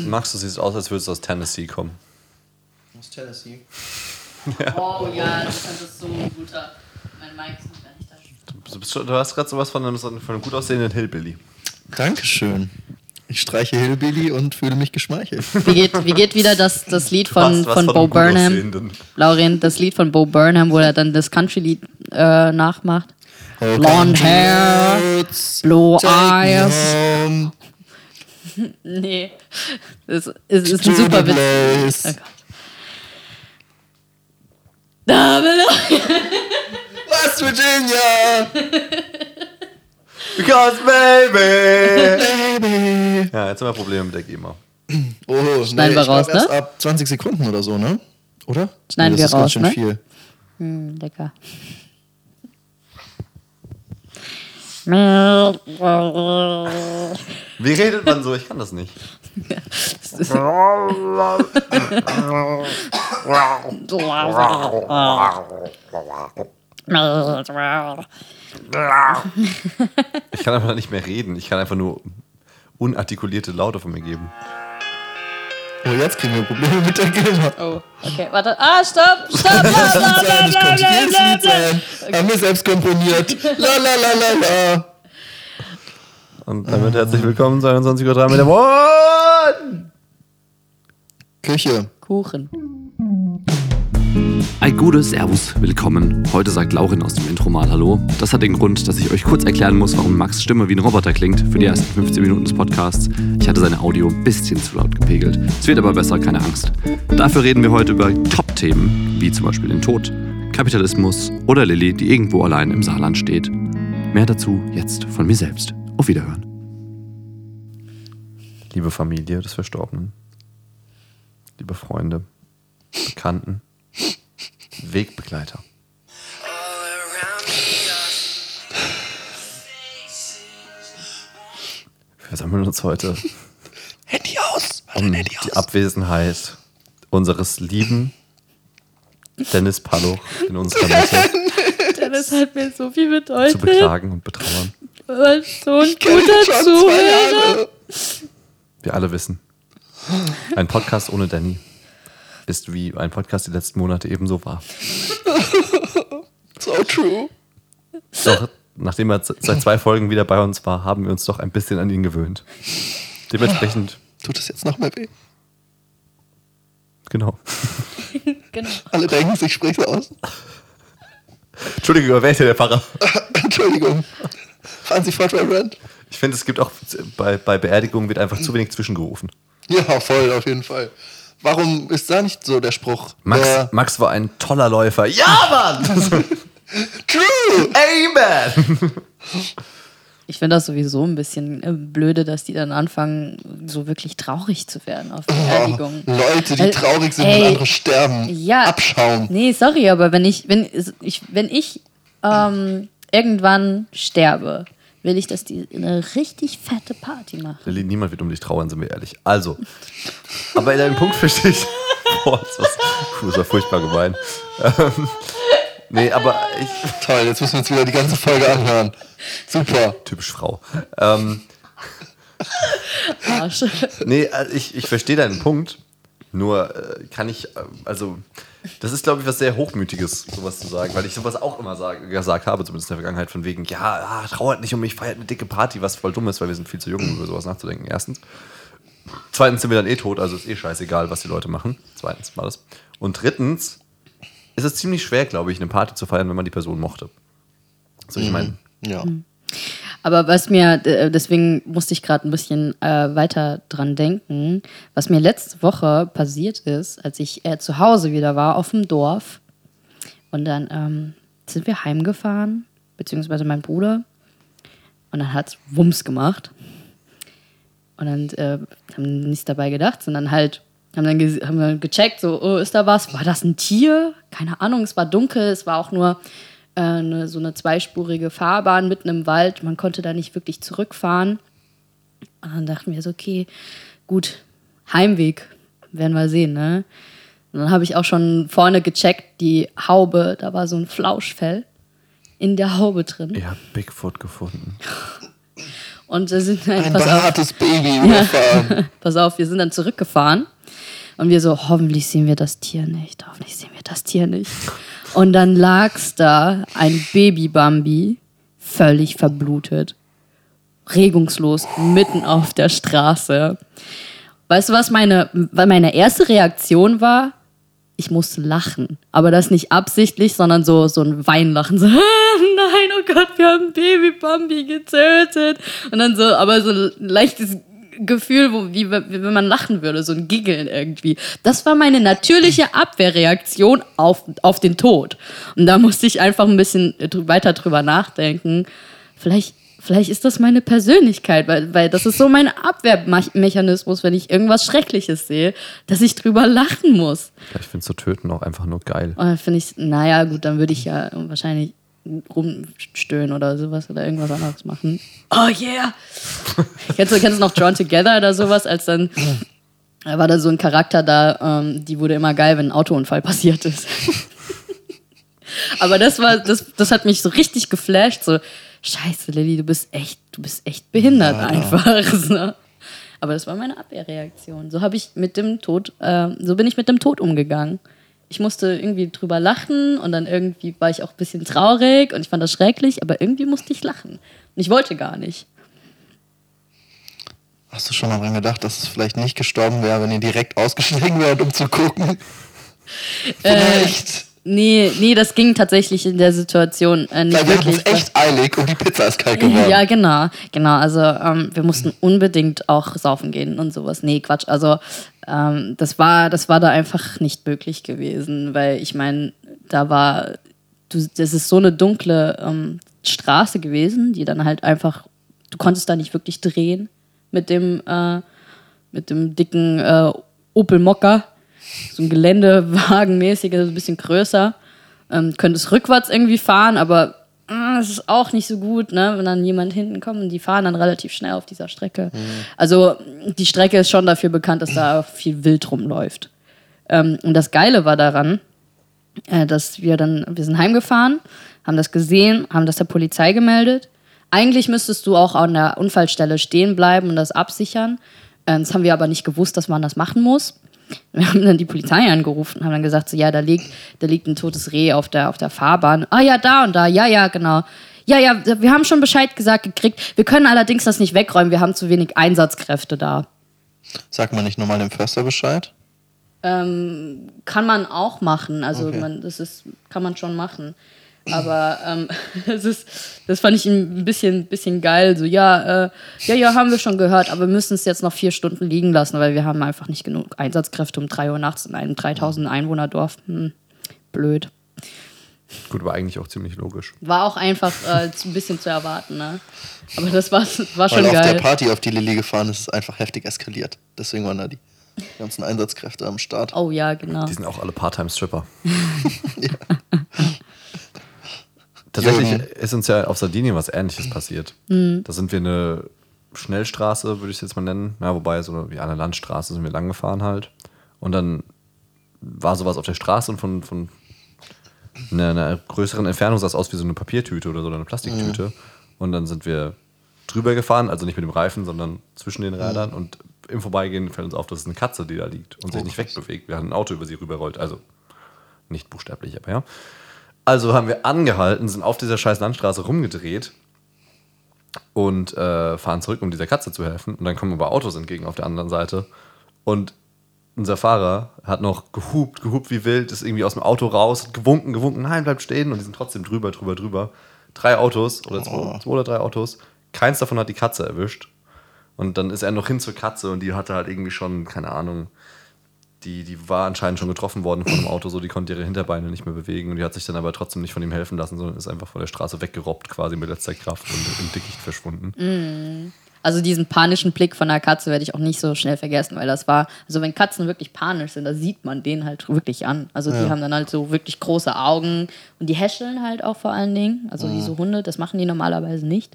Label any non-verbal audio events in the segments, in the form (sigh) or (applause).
Max, du siehst aus, als würdest du aus Tennessee kommen. Aus Tennessee. (laughs) Oh ja, das ist so ein guter. Mein Mike ist noch gar nicht da. Du, bist du hast gerade sowas von einem, von einem gut aussehenden Hillbilly. Dankeschön. Ich streiche Hillbilly und fühle mich geschmeichelt. Wie geht, wie geht wieder das, das Lied von, von von Bo Burnham? Lauren, das Lied von Bo Burnham, wo er dann das Country-Lied äh, nachmacht. Blonde hair, blue eyes. (laughs) Nee, es ist, es ist ein super Witz. place. Oh Gott. Da West (laughs) Virginia, Because baby! baby. Ja, jetzt haben wir Probleme mit der GEMA. Oh, nee, Schneiden wir ich glaub raus, ne? ab 20 Sekunden oder so, ne? Oder? Schneiden nee, wir das ist ganz raus, schön ne? viel. Hm, lecker. (laughs) Wie redet man so? Ich kann das nicht. Ich kann einfach nicht mehr reden. Ich kann einfach nur unartikulierte Laute von mir geben. Oh, jetzt kriegen wir Probleme mit der GEMA. Oh, okay, warte. Ah, stopp, stopp, bla, könnte bla, jedes bla, Lied bla. sein. Haben wir selbst komponiert. La la la la la. Und damit herzlich willkommen zu 21.03 Uhr mit dem One! Küche. Kuchen. Ein gutes Servus, willkommen. Heute sagt Laurin aus dem Intro mal Hallo. Das hat den Grund, dass ich euch kurz erklären muss, warum Max Stimme wie ein Roboter klingt für die ersten 15 Minuten des Podcasts. Ich hatte seine Audio ein bisschen zu laut gepegelt. Es wird aber besser, keine Angst. Dafür reden wir heute über Top-Themen, wie zum Beispiel den Tod, Kapitalismus oder Lilly, die irgendwo allein im Saarland steht. Mehr dazu jetzt von mir selbst. Auf Wiederhören. Liebe Familie des Verstorbenen, liebe Freunde, Bekannten, Wegbegleiter. Wir versammeln uns heute Handy aus. Um Handy die aus. Abwesenheit unseres lieben Dennis Palloch in unserer Mitte (laughs) Das hat mir so viel zu bedeutet. beklagen und betrauern. Weil so ein guter Zuhörer. Wir alle wissen, ein Podcast ohne Danny ist wie ein Podcast die letzten Monate ebenso war. So true. Doch nachdem er seit zwei Folgen wieder bei uns war, haben wir uns doch ein bisschen an ihn gewöhnt. Dementsprechend, Tut es jetzt noch mehr weh? genau. Genau. Alle denken, ich spreche aus. Entschuldigung, wer ist hier der Pfarrer? Entschuldigung. Fahren Sie fort, Reverend. Ich finde, es gibt auch bei, bei Beerdigungen wird einfach zu wenig zwischengerufen. Ja, voll, auf jeden Fall. Warum ist da nicht so der Spruch? Max, Wer- Max war ein toller Läufer. Ja, Mann! (laughs) True! Amen! Ich finde das sowieso ein bisschen äh, blöde, dass die dann anfangen, so wirklich traurig zu werden auf Beerdigungen. Oh, Leute, die traurig sind, ey, wenn andere sterben. Ja. Abschaum. Nee, sorry, aber wenn ich, wenn ich, wenn ich ähm, irgendwann sterbe, will ich, dass die eine richtig fette Party machen. Lilly, niemand wird um dich trauern, sind wir ehrlich. Also, aber in einem Punkt verstehe ich. (laughs) Boah, das, war, puh, das war furchtbar gemein. Ähm, nee, aber ich. Toll, jetzt müssen wir uns wieder die ganze Folge anhören. Super. Typisch Frau. Ähm, Arsch. nee, also ich, ich verstehe deinen Punkt. Nur äh, kann ich, äh, also, das ist, glaube ich, was sehr Hochmütiges, sowas zu sagen, weil ich sowas auch immer sag, gesagt habe, zumindest in der Vergangenheit, von wegen, ja, ah, trauert nicht um mich, feiert eine dicke Party, was voll dumm ist, weil wir sind viel zu jung, um über sowas nachzudenken, erstens. Zweitens sind wir dann eh tot, also ist eh scheißegal, was die Leute machen. Zweitens war das. Und drittens ist es ziemlich schwer, glaube ich, eine Party zu feiern, wenn man die Person mochte. So, ich meine, Ja. Aber was mir, äh, deswegen musste ich gerade ein bisschen äh, weiter dran denken, was mir letzte Woche passiert ist, als ich äh, zu Hause wieder war, auf dem Dorf. Und dann ähm, sind wir heimgefahren, beziehungsweise mein Bruder. Und dann hat es Wumms gemacht. Und dann äh, haben nichts dabei gedacht, sondern halt haben dann haben wir gecheckt, so, oh, ist da was? War das ein Tier? Keine Ahnung, es war dunkel, es war auch nur eine, so eine zweispurige Fahrbahn mitten im Wald. Man konnte da nicht wirklich zurückfahren. Und dann dachten wir so, okay, gut, Heimweg, werden wir sehen, ne? Und dann habe ich auch schon vorne gecheckt, die Haube, da war so ein Flauschfell in der Haube drin. ihr habt Bigfoot gefunden. (laughs) Und wir sind dann, Ein pass auf, behaartes Baby überfahren. (laughs) pass auf, wir sind dann zurückgefahren und wir so, hoffentlich sehen wir das Tier nicht, hoffentlich sehen wir das Tier nicht. Und dann lag's da, ein Baby-Bambi, völlig verblutet, regungslos, mitten auf der Straße. Weißt du, was meine, meine erste Reaktion war? Ich musste lachen. Aber das nicht absichtlich, sondern so, so ein Weinlachen. So, (laughs) nein, oh Gott, wir haben Baby Bambi getötet. Und dann so, aber so ein leichtes Gefühl, wo, wie, wenn man lachen würde, so ein Giggeln irgendwie. Das war meine natürliche Abwehrreaktion auf, auf den Tod. Und da musste ich einfach ein bisschen weiter drüber nachdenken. Vielleicht, vielleicht ist das meine Persönlichkeit, weil, weil das ist so mein Abwehrmechanismus, wenn ich irgendwas Schreckliches sehe, dass ich drüber lachen muss. Ich finde so töten auch einfach nur geil. Dann finde ich, naja, gut, dann würde ich ja wahrscheinlich rumstöhnen oder sowas oder irgendwas anderes machen. Oh yeah! (laughs) kennst, du, kennst du noch Drawn Together oder sowas, als dann da war da so ein Charakter da, ähm, die wurde immer geil, wenn ein Autounfall passiert ist. (laughs) Aber das war, das, das hat mich so richtig geflasht, so, scheiße, Lilly, du bist echt, du bist echt behindert einfach. (laughs) So. Aber das war meine Abwehrreaktion. So habe ich mit dem Tod, äh, so bin ich mit dem Tod umgegangen. Ich musste irgendwie drüber lachen und dann irgendwie war ich auch ein bisschen traurig und ich fand das schrecklich, aber irgendwie musste ich lachen. Und ich wollte gar nicht. Hast du schon mal dran gedacht, dass es vielleicht nicht gestorben wäre, wenn ihr direkt ausgestiegen wärt, um zu gucken? Äh, Vielleicht. Nee, nee, das ging tatsächlich in der Situation äh, nicht Weil wir hatten wirklich. es echt eilig und die Pizza ist kalt geworden. Ja, genau, genau. Also ähm, wir mussten unbedingt auch saufen gehen und sowas. Nee, Quatsch. Also ähm, das war, das war da einfach nicht möglich gewesen, weil ich meine, da war, du, das ist so eine dunkle ähm, Straße gewesen, die dann halt einfach, du konntest da nicht wirklich drehen mit dem, äh, mit dem dicken äh, Opel Mokka, so ein Geländewagenmäßig, also ein bisschen größer. Ähm, könntest rückwärts irgendwie fahren, aber äh, es ist auch nicht so gut, ne? wenn dann jemand hinten kommt und die fahren dann relativ schnell auf dieser Strecke. Also die Strecke ist schon dafür bekannt, dass da viel wild rumläuft. Ähm, und das Geile war daran, äh, dass wir dann, wir sind heimgefahren, haben das gesehen, haben das der Polizei gemeldet. Eigentlich müsstest du auch an der Unfallstelle stehen bleiben und das absichern. Äh, das haben wir aber nicht gewusst, dass man das machen muss. Wir haben dann die Polizei angerufen, haben dann gesagt, so, ja, da liegt, da liegt ein totes Reh auf der, auf der Fahrbahn. Ah ja, da und da, ja, ja, genau. Ja, ja, wir haben schon Bescheid gesagt gekriegt. Wir können allerdings das nicht wegräumen, wir haben zu wenig Einsatzkräfte da. Sagt man nicht nochmal dem Förster Bescheid? Ähm, kann man auch machen. Also Okay. man, das ist, kann man schon machen. Aber ähm, (laughs) das, ist, das fand ich ein bisschen, bisschen geil. So, ja, äh, ja, ja, haben wir schon gehört, aber wir müssen es jetzt noch vier Stunden liegen lassen, weil wir haben einfach nicht genug Einsatzkräfte um 3 Uhr nachts in einem 3000 Einwohnerdorf. Hm, blöd. Gut, aber eigentlich auch ziemlich logisch. War auch einfach äh, (laughs) ein bisschen zu erwarten, ne? Aber das war, war schon Weil auf der geil. Party, auf die Lilly gefahren ist, ist es einfach heftig eskaliert. Deswegen waren da die ganzen Einsatzkräfte am Start. Oh ja, genau. Die sind auch alle Part-Time-Stripper. (laughs) Tatsächlich Jürgen. ist uns ja auf Sardinien was ähnliches passiert. Da sind wir eine Schnellstraße, würde ich es jetzt mal nennen. Ja, wobei, so eine, wie eine Landstraße sind wir lang gefahren halt. Und dann war sowas auf der Straße und von, von einer, einer größeren Entfernung sah es aus wie so eine Papiertüte oder so eine Plastiktüte. Und dann sind wir drüber gefahren, also nicht mit dem Reifen, sondern zwischen den Rädern. Und im Vorbeigehen fällt uns auf, dass es eine Katze, die da liegt und sich nicht wegbewegt. Wir haben ein Auto über sie rüberrollt, also nicht buchstäblich, aber ja. Also haben wir angehalten, sind auf dieser scheiß Landstraße rumgedreht und äh, fahren zurück, um dieser Katze zu helfen. Und dann kommen aber Autos entgegen auf der anderen Seite. Und unser Fahrer hat noch gehupt, gehupt wie wild, ist irgendwie aus dem Auto raus, hat gewunken, gewunken, nein, bleibt stehen. Und die sind trotzdem drüber, drüber, drüber. Drei Autos oder zwei, zwei oder drei Autos. Keins davon hat die Katze erwischt. Und dann ist er noch hin zur Katze und die hatte halt irgendwie schon, keine Ahnung, die, die war anscheinend schon getroffen worden von dem Auto, so die konnte ihre Hinterbeine nicht mehr bewegen und die hat sich dann aber trotzdem nicht von ihm helfen lassen, sondern ist einfach von der Straße weggerobbt, quasi mit letzter Kraft und im Dickicht verschwunden. Also diesen panischen Blick von der Katze werde ich auch nicht so schnell vergessen, weil das war, also wenn Katzen wirklich panisch sind, da sieht man den halt wirklich an. Also die haben dann halt so wirklich große Augen und die häscheln halt auch vor allen Dingen. Also diese Hunde, das machen die normalerweise nicht.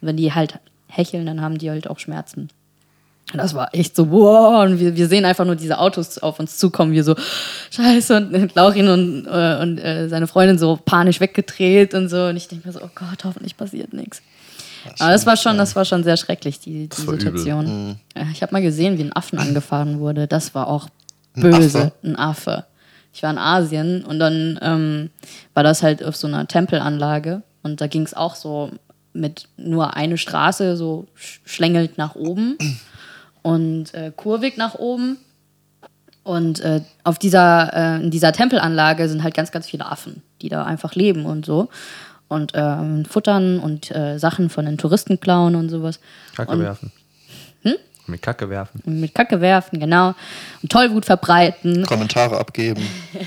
Und wenn die halt hecheln, dann haben die halt auch Schmerzen. Das war echt so, wow, und wir, wir sehen einfach nur diese Autos auf uns zukommen, wir so, scheiße, und Laurin und, äh, und äh, seine Freundin so panisch weggedreht und so. Und ich denke mir so, oh Gott, hoffentlich passiert nichts. Aber das war schon, das war schon sehr schrecklich, die, die. Situation. Ja, Ich habe mal gesehen, wie ein Affen angefahren wurde. Das war auch böse. Affe? Ein Affe. Ich war in Asien und dann ähm, war das halt auf so einer Tempelanlage und da ging es auch so mit nur eine Straße so sch- schlängelt nach oben und äh, kurvig nach oben. Und äh, auf dieser, äh, in dieser Tempelanlage sind halt ganz, ganz viele Affen, die da einfach leben und so. Und ähm, futtern und äh, Sachen von den Touristen klauen und sowas. Kacke und, werfen. Mit Kacke werfen. mit Kacke werfen, genau. Und Tollwut verbreiten. Kommentare abgeben. (laughs)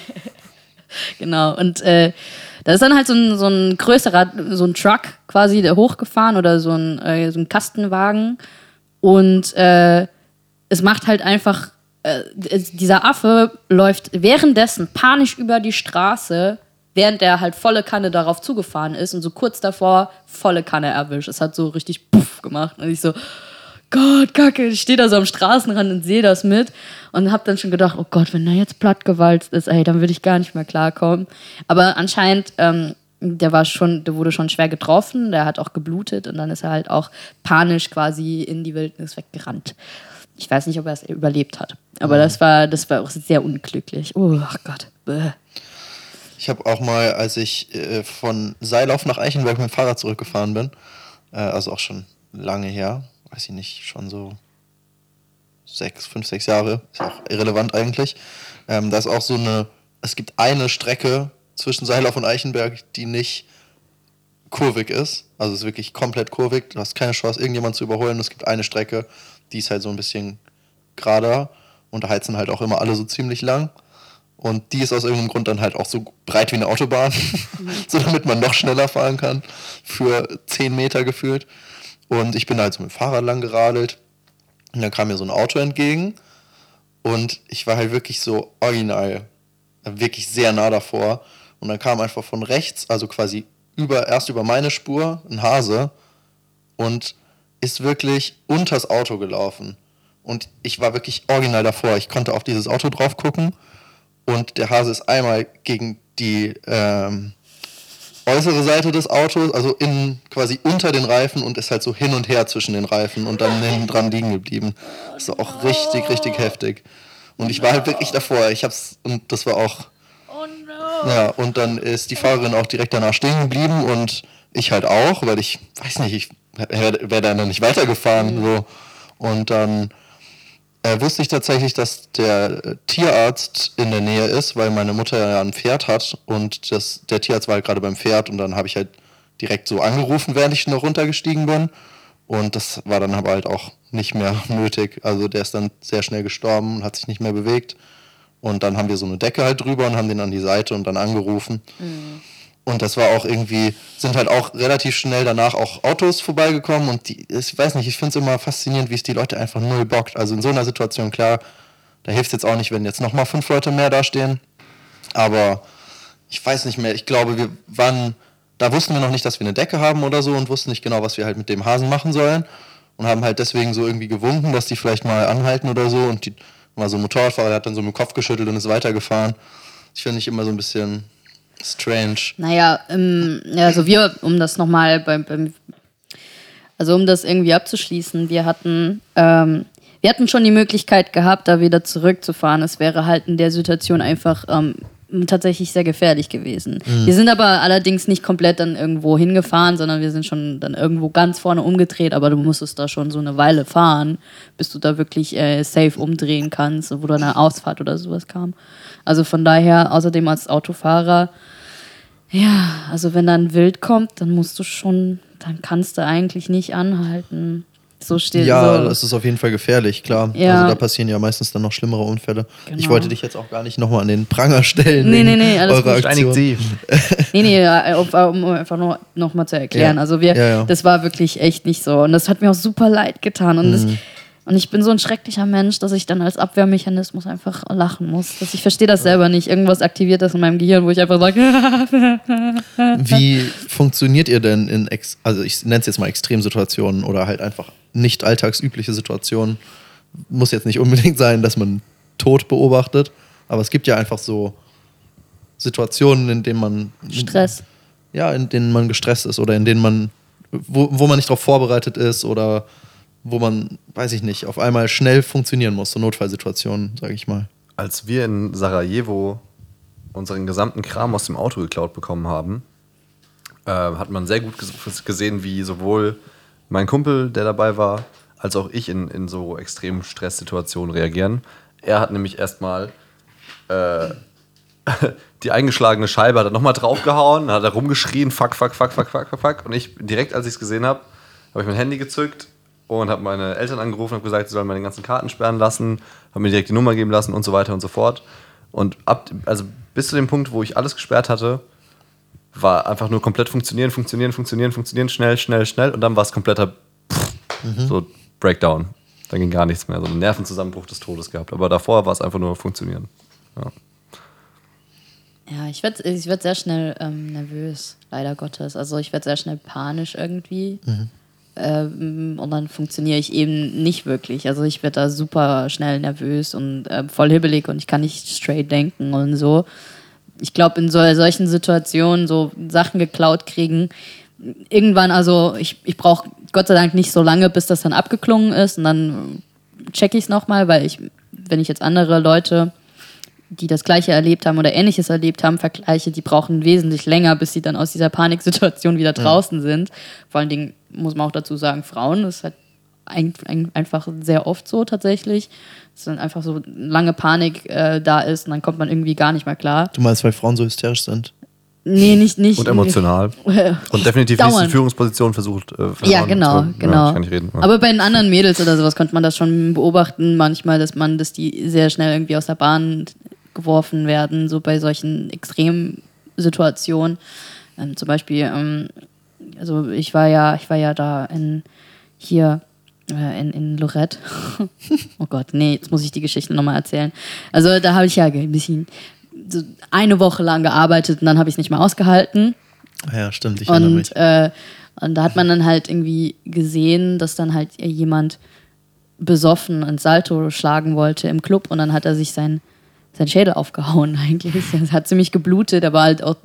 Genau. Und äh, da ist dann halt so ein, so ein größerer, so ein Truck quasi der hochgefahren oder so ein, äh, so ein Kastenwagen. Und äh, es macht halt einfach, äh, es, dieser Affe läuft währenddessen panisch über die Straße, während er halt volle Kanne darauf zugefahren ist und so kurz davor volle Kanne erwischt. Es hat so richtig puff gemacht. Und ich so, Gott, Kacke, ich stehe da so am Straßenrand und sehe das mit und habe dann schon gedacht, oh Gott, wenn er jetzt plattgewalzt ist, ey, dann würde ich gar nicht mehr klarkommen. Aber anscheinend, ähm, der war schon, der wurde schon schwer getroffen, der hat auch geblutet und dann ist er halt auch panisch quasi in die Wildnis weggerannt. Ich weiß nicht, ob er es überlebt hat, aber das war, das war auch sehr unglücklich. Oh ach Gott. Bäh. Ich habe auch mal, als ich äh, von Seilauf nach Eichenberg mit dem Fahrrad zurückgefahren bin, äh, also auch schon lange her, weiß ich nicht, schon so sechs, fünf, sechs Jahre, ist auch irrelevant eigentlich. Ähm, da ist auch so eine, es gibt eine Strecke zwischen Seilauf und Eichenberg, die nicht kurvig ist. Also es ist wirklich komplett kurvig. Du hast keine Chance, irgendjemand zu überholen. Es gibt eine Strecke, die ist halt so ein bisschen gerader und da heizen halt auch immer alle so ziemlich lang. Und die ist aus irgendeinem Grund dann halt auch so breit wie eine Autobahn, (laughs) so damit man noch schneller fahren kann, für 10 Meter gefühlt. Und ich bin halt so mit dem Fahrrad lang geradelt und dann kam mir so ein Auto entgegen und ich war halt wirklich so original, wirklich sehr nah davor. Und dann kam einfach von rechts, also quasi über, erst über meine Spur, ein Hase und ist wirklich unters Auto gelaufen. Und ich war wirklich original davor. Ich konnte auf dieses Auto drauf gucken und der Hase ist einmal gegen die ähm, äußere Seite des Autos, also in, quasi unter den Reifen und ist halt so hin und her zwischen den Reifen und dann hinten dran liegen geblieben. Das war auch richtig, richtig heftig. Und ich war halt wirklich davor. Ich hab's, und das war auch. Ja, und dann ist die Fahrerin auch direkt danach stehen geblieben und ich halt auch, weil ich, weiß nicht, ich wäre wär dann nicht weitergefahren. So. Und dann äh, wusste ich tatsächlich, dass der Tierarzt in der Nähe ist, weil meine Mutter ja ein Pferd hat und das, der Tierarzt war halt gerade beim Pferd und dann habe ich halt direkt so angerufen, während ich noch runtergestiegen bin. Und das war dann aber halt auch nicht mehr (laughs) nötig. Also der ist dann sehr schnell gestorben und hat sich nicht mehr bewegt. Und dann haben wir so eine Decke halt drüber und haben den an die Seite und dann angerufen. Und das war auch irgendwie, sind halt auch relativ schnell danach auch Autos vorbeigekommen und die, ich weiß nicht, ich finde es immer faszinierend, wie es die Leute einfach null bockt. Also in so einer Situation, klar, da hilft es jetzt auch nicht, wenn jetzt nochmal fünf Leute mehr da stehen. Aber ich weiß nicht mehr, ich glaube, wir waren, da wussten wir noch nicht, dass wir eine Decke haben oder so und wussten nicht genau, was wir halt mit dem Hasen machen sollen. Und haben halt deswegen so irgendwie gewunken, dass die vielleicht mal anhalten oder so. Und die war so ein Motorradfahrer, der hat dann so mit dem Kopf geschüttelt und ist weitergefahren. Das finde ich immer so ein bisschen strange. Naja, ähm, also wir, um das nochmal beim, beim, also um das irgendwie abzuschließen, wir hatten, ähm, wir hatten schon die Möglichkeit gehabt, da wieder zurückzufahren. Es wäre halt in der Situation einfach ähm, tatsächlich sehr gefährlich gewesen. Wir sind aber allerdings nicht komplett dann irgendwo hingefahren, sondern wir sind schon dann irgendwo ganz vorne umgedreht, aber du musstest da schon so eine Weile fahren, bis du da wirklich äh, safe umdrehen kannst, wo dann eine Ausfahrt oder sowas kam. Also von daher, außerdem als Autofahrer, ja, also wenn dann Wild kommt, dann musst du schon, dann kannst du eigentlich nicht anhalten. So steht Ja, so. das ist auf jeden Fall gefährlich, klar. Ja. Also da passieren ja meistens dann noch schlimmere Unfälle. Ich Genau. wollte dich jetzt auch gar nicht nochmal an den Pranger stellen. Nee, nee, nee, alles eurer gut. Aktion. Steinigt (laughs) sie. Nee, nee, ja, auf- um einfach nur noch mal zu erklären. Ja. Also wir, Ja, ja. das war wirklich echt nicht so. Und das hat mir auch super leid getan. Und, das, Mhm. und ich bin so ein schrecklicher Mensch, dass ich dann als Abwehrmechanismus einfach lachen muss. Dass ich verstehe das selber nicht. Irgendwas aktiviert das in meinem Gehirn, wo ich einfach sage, (laughs) Wie funktioniert ihr denn in, ex also ich nenne es jetzt mal Extremsituationen oder halt einfach nicht alltagsübliche Situationen? Muss jetzt nicht unbedingt sein, dass man Tod beobachtet, aber es gibt ja einfach so Situationen, in denen man Stress. ja, in denen man gestresst ist oder in denen man wo, wo man nicht darauf vorbereitet ist oder wo man, weiß ich nicht, auf einmal schnell funktionieren muss, so Notfallsituationen, sage ich mal. Als wir in Sarajevo unseren gesamten Kram aus dem Auto geklaut bekommen haben, äh, hat man sehr gut ges- gesehen, wie sowohl mein Kumpel, der dabei war, als auch ich in, in so extremen Stresssituationen reagieren. Er hat nämlich erstmal äh, (laughs) die eingeschlagene Scheibe hat er nochmal draufgehauen, hat er rumgeschrien, fuck, fuck, fuck, fuck, fuck, fuck, fuck. Und ich, direkt als ich es gesehen habe, habe ich mein Handy gezückt und habe meine Eltern angerufen und gesagt, sie sollen meine ganzen Karten sperren lassen, habe mir direkt die Nummer geben lassen und so weiter und so fort. Und ab, also bis zu dem Punkt, wo ich alles gesperrt hatte, war einfach nur komplett funktionieren, funktionieren, funktionieren, funktionieren, schnell, schnell, schnell und dann war es kompletter pff, so Breakdown. Dann ging gar nichts mehr, so einen Nervenzusammenbruch des Todes gehabt. Aber davor war es einfach nur funktionieren. Ja. Ja, ich werde ich werd sehr schnell ähm, nervös, leider Gottes. Also ich werde sehr schnell panisch irgendwie. Ähm, und dann funktioniere ich eben nicht wirklich. Also ich werde da super schnell nervös und äh, voll hibbelig und ich kann nicht straight denken und so. Ich glaube, in so, solchen Situationen so Sachen geklaut kriegen, irgendwann, also ich, ich brauche Gott sei Dank nicht so lange, bis das dann abgeklungen ist und dann checke ich es nochmal, weil ich, wenn ich jetzt andere Leute die das Gleiche erlebt haben oder Ähnliches erlebt haben, vergleiche, die brauchen wesentlich länger, bis sie dann aus dieser Paniksituation wieder draußen sind. Vor allen Dingen muss man auch dazu sagen, Frauen, das ist halt ein, ein, einfach sehr oft so tatsächlich, dass dann einfach so lange Panik äh, da ist und dann kommt man irgendwie gar nicht mehr klar. Du meinst, weil Frauen so hysterisch sind? Nee, nicht, nicht. Und emotional. Und definitiv nicht Dauernd. die Führungsposition versucht. Äh, Ja, verloren genau, zu- genau. Ja, ich kann nicht reden. Ja. Aber bei den anderen Mädels oder sowas konnte man das schon beobachten, manchmal, dass man, dass die sehr schnell irgendwie aus der Bahn geworfen werden, so bei solchen Extremsituationen. Ähm, zum Beispiel, ähm, also ich war ja, ich war ja da in hier äh, in, in Lorette. (laughs) oh Gott, nee, jetzt muss ich die Geschichte nochmal erzählen. Also da habe ich ja ein bisschen so eine Woche lang gearbeitet und dann habe ich es nicht mehr ausgehalten. Ah Ja, stimmt, ich erinnere mich. Und, äh, und da hat man dann halt irgendwie gesehen, dass dann halt jemand besoffen ein Salto schlagen wollte im Club und dann hat er sich sein, sein Schädel aufgehauen (laughs) eigentlich. Es hat ziemlich geblutet, er war halt auch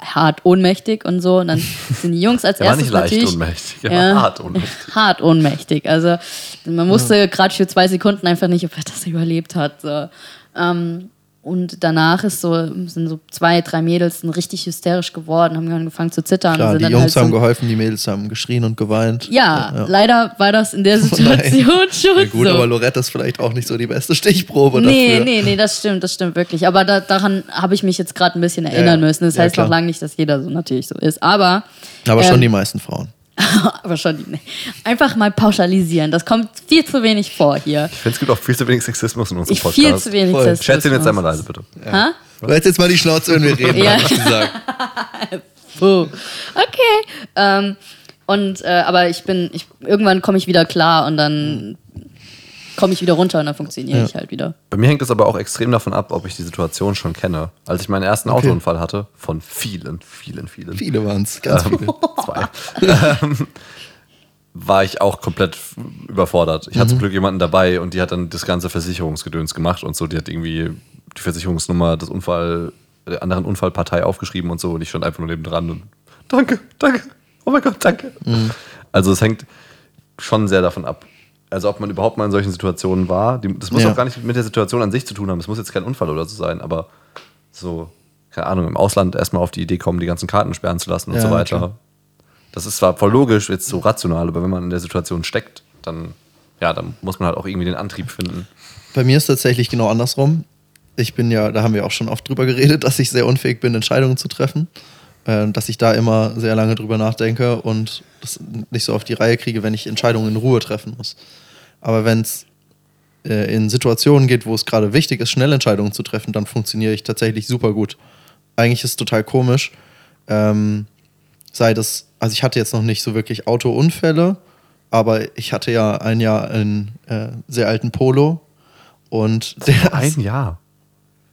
hart ohnmächtig und so. Und dann (laughs) sind die Jungs als Er war erstes nicht leicht ohnmächtig, er war hart ohnmächtig. Hart ohnmächtig. Also man wusste gerade für zwei Sekunden einfach nicht, ob er das überlebt hat. So. Ähm, und danach ist so, sind so zwei, drei Mädels sind richtig hysterisch geworden, haben angefangen zu zittern. Klar, sind die dann Jungs halt so- haben geholfen, die Mädels haben geschrien und geweint. ja, leider war das in der. (laughs) Situation schon Ja, gut, so. aber Loretta ist vielleicht auch nicht so die beste Stichprobe nee, dafür. nee, nee, das stimmt, das stimmt wirklich. Aber da, daran habe ich mich jetzt gerade ein bisschen erinnern Ja, müssen. Das ja, heißt noch lange nicht, dass jeder so natürlich so ist. Aber, Aber schon Ähm, die meisten Frauen. (laughs) aber schon nee. einfach mal pauschalisieren. Das kommt viel zu wenig vor hier. Ich finde, es gibt auch viel zu wenig Sexismus in unserem Ich Podcast. viel zu wenig Voll. Sexismus. Schätze ihn jetzt einmal leise, bitte. Ha? Du hältst jetzt mal die Schnauze, wenn wir reden, Ja. hab ich gesagt. (laughs) Puh. Okay. Ähm, und äh, aber ich bin, ich, irgendwann komme ich wieder klar und dann komme ich wieder runter und dann funktioniere Ja. ich halt wieder. Bei mir hängt es aber auch extrem davon ab, ob ich die Situation schon kenne. Als ich meinen ersten Okay. Autounfall hatte, von vielen, vielen, vielen, Viele waren es, ganz Ähm, viele. zwei, ähm, war ich auch komplett überfordert. Ich hatte Mhm. zum Glück jemanden dabei und die hat dann das ganze Versicherungsgedöns gemacht und so. Die hat irgendwie die Versicherungsnummer des Unfall, der anderen Unfallpartei aufgeschrieben und so und ich stand einfach nur neben dran und danke, danke, oh mein Gott, danke. Mhm. Also es hängt schon sehr davon ab. Also ob man überhaupt mal in solchen Situationen war. Die, das muss Ja. auch gar nicht mit der Situation an sich zu tun haben. Es muss jetzt kein Unfall oder so sein, aber so, keine Ahnung, im Ausland erstmal auf die Idee kommen, die ganzen Karten sperren zu lassen und Ja, so weiter. klar. Das ist zwar voll logisch, jetzt so rational, aber wenn man in der Situation steckt, dann, ja, dann muss man halt auch irgendwie den Antrieb finden. Bei mir ist tatsächlich genau andersrum. Ich bin ja, da haben wir auch schon oft drüber geredet, (laughs) dass ich sehr unfähig bin, Entscheidungen zu treffen. Äh, dass ich da immer sehr lange drüber nachdenke und das nicht so auf die Reihe kriege, wenn ich Entscheidungen in Ruhe treffen muss. Aber wenn es äh, in Situationen geht, wo es gerade wichtig ist, schnell Entscheidungen zu treffen, dann funktioniere ich tatsächlich super gut. Eigentlich ist es total komisch. Ähm, sei das, also ich hatte jetzt noch nicht so wirklich Autounfälle, aber ich hatte ja ein Jahr einen äh, sehr alten Polo und der Ein Jahr.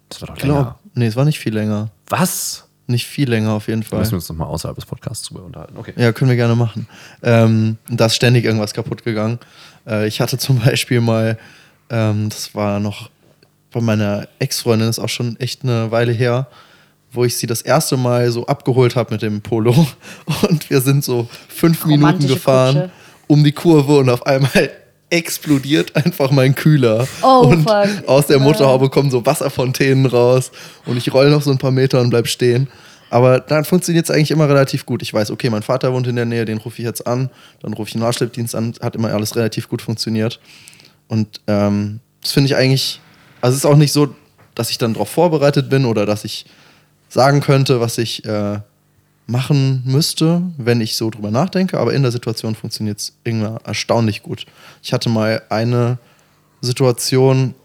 Das war doch länger. glaub, nee, es war nicht viel länger. Was? Nicht viel länger auf jeden Fall. müssen wir uns nochmal außerhalb des Podcasts drüber unterhalten. Okay. Ja, können wir gerne machen. Ähm, da ist ständig irgendwas kaputt gegangen. Äh, ich hatte (laughs) zum Beispiel mal, ähm, das war noch bei meiner Ex-Freundin, ist auch schon echt eine Weile her, wo ich sie das erste Mal so abgeholt habe mit dem Polo. (laughs) Und wir sind so fünf Minuten Romantische gefahren Kutsche. um die Kurve und auf einmal explodiert einfach mein Kühler. Oh, und fuck. aus der Motorhaube kommen so Wasserfontänen raus und ich roll noch so ein paar Meter und bleib stehen. Aber dann funktioniert es eigentlich immer relativ gut. Ich weiß, okay, mein Vater wohnt in der Nähe, den rufe ich jetzt an, dann rufe ich den Nachschleppdienst an, hat immer alles relativ gut funktioniert. Und ähm, das finde ich eigentlich, also es ist auch nicht so, dass ich dann darauf vorbereitet bin oder dass ich sagen könnte, was ich äh, machen müsste, wenn ich so drüber nachdenke, aber in der Situation funktioniert es irgendwie erstaunlich gut. Ich hatte mal eine Situation,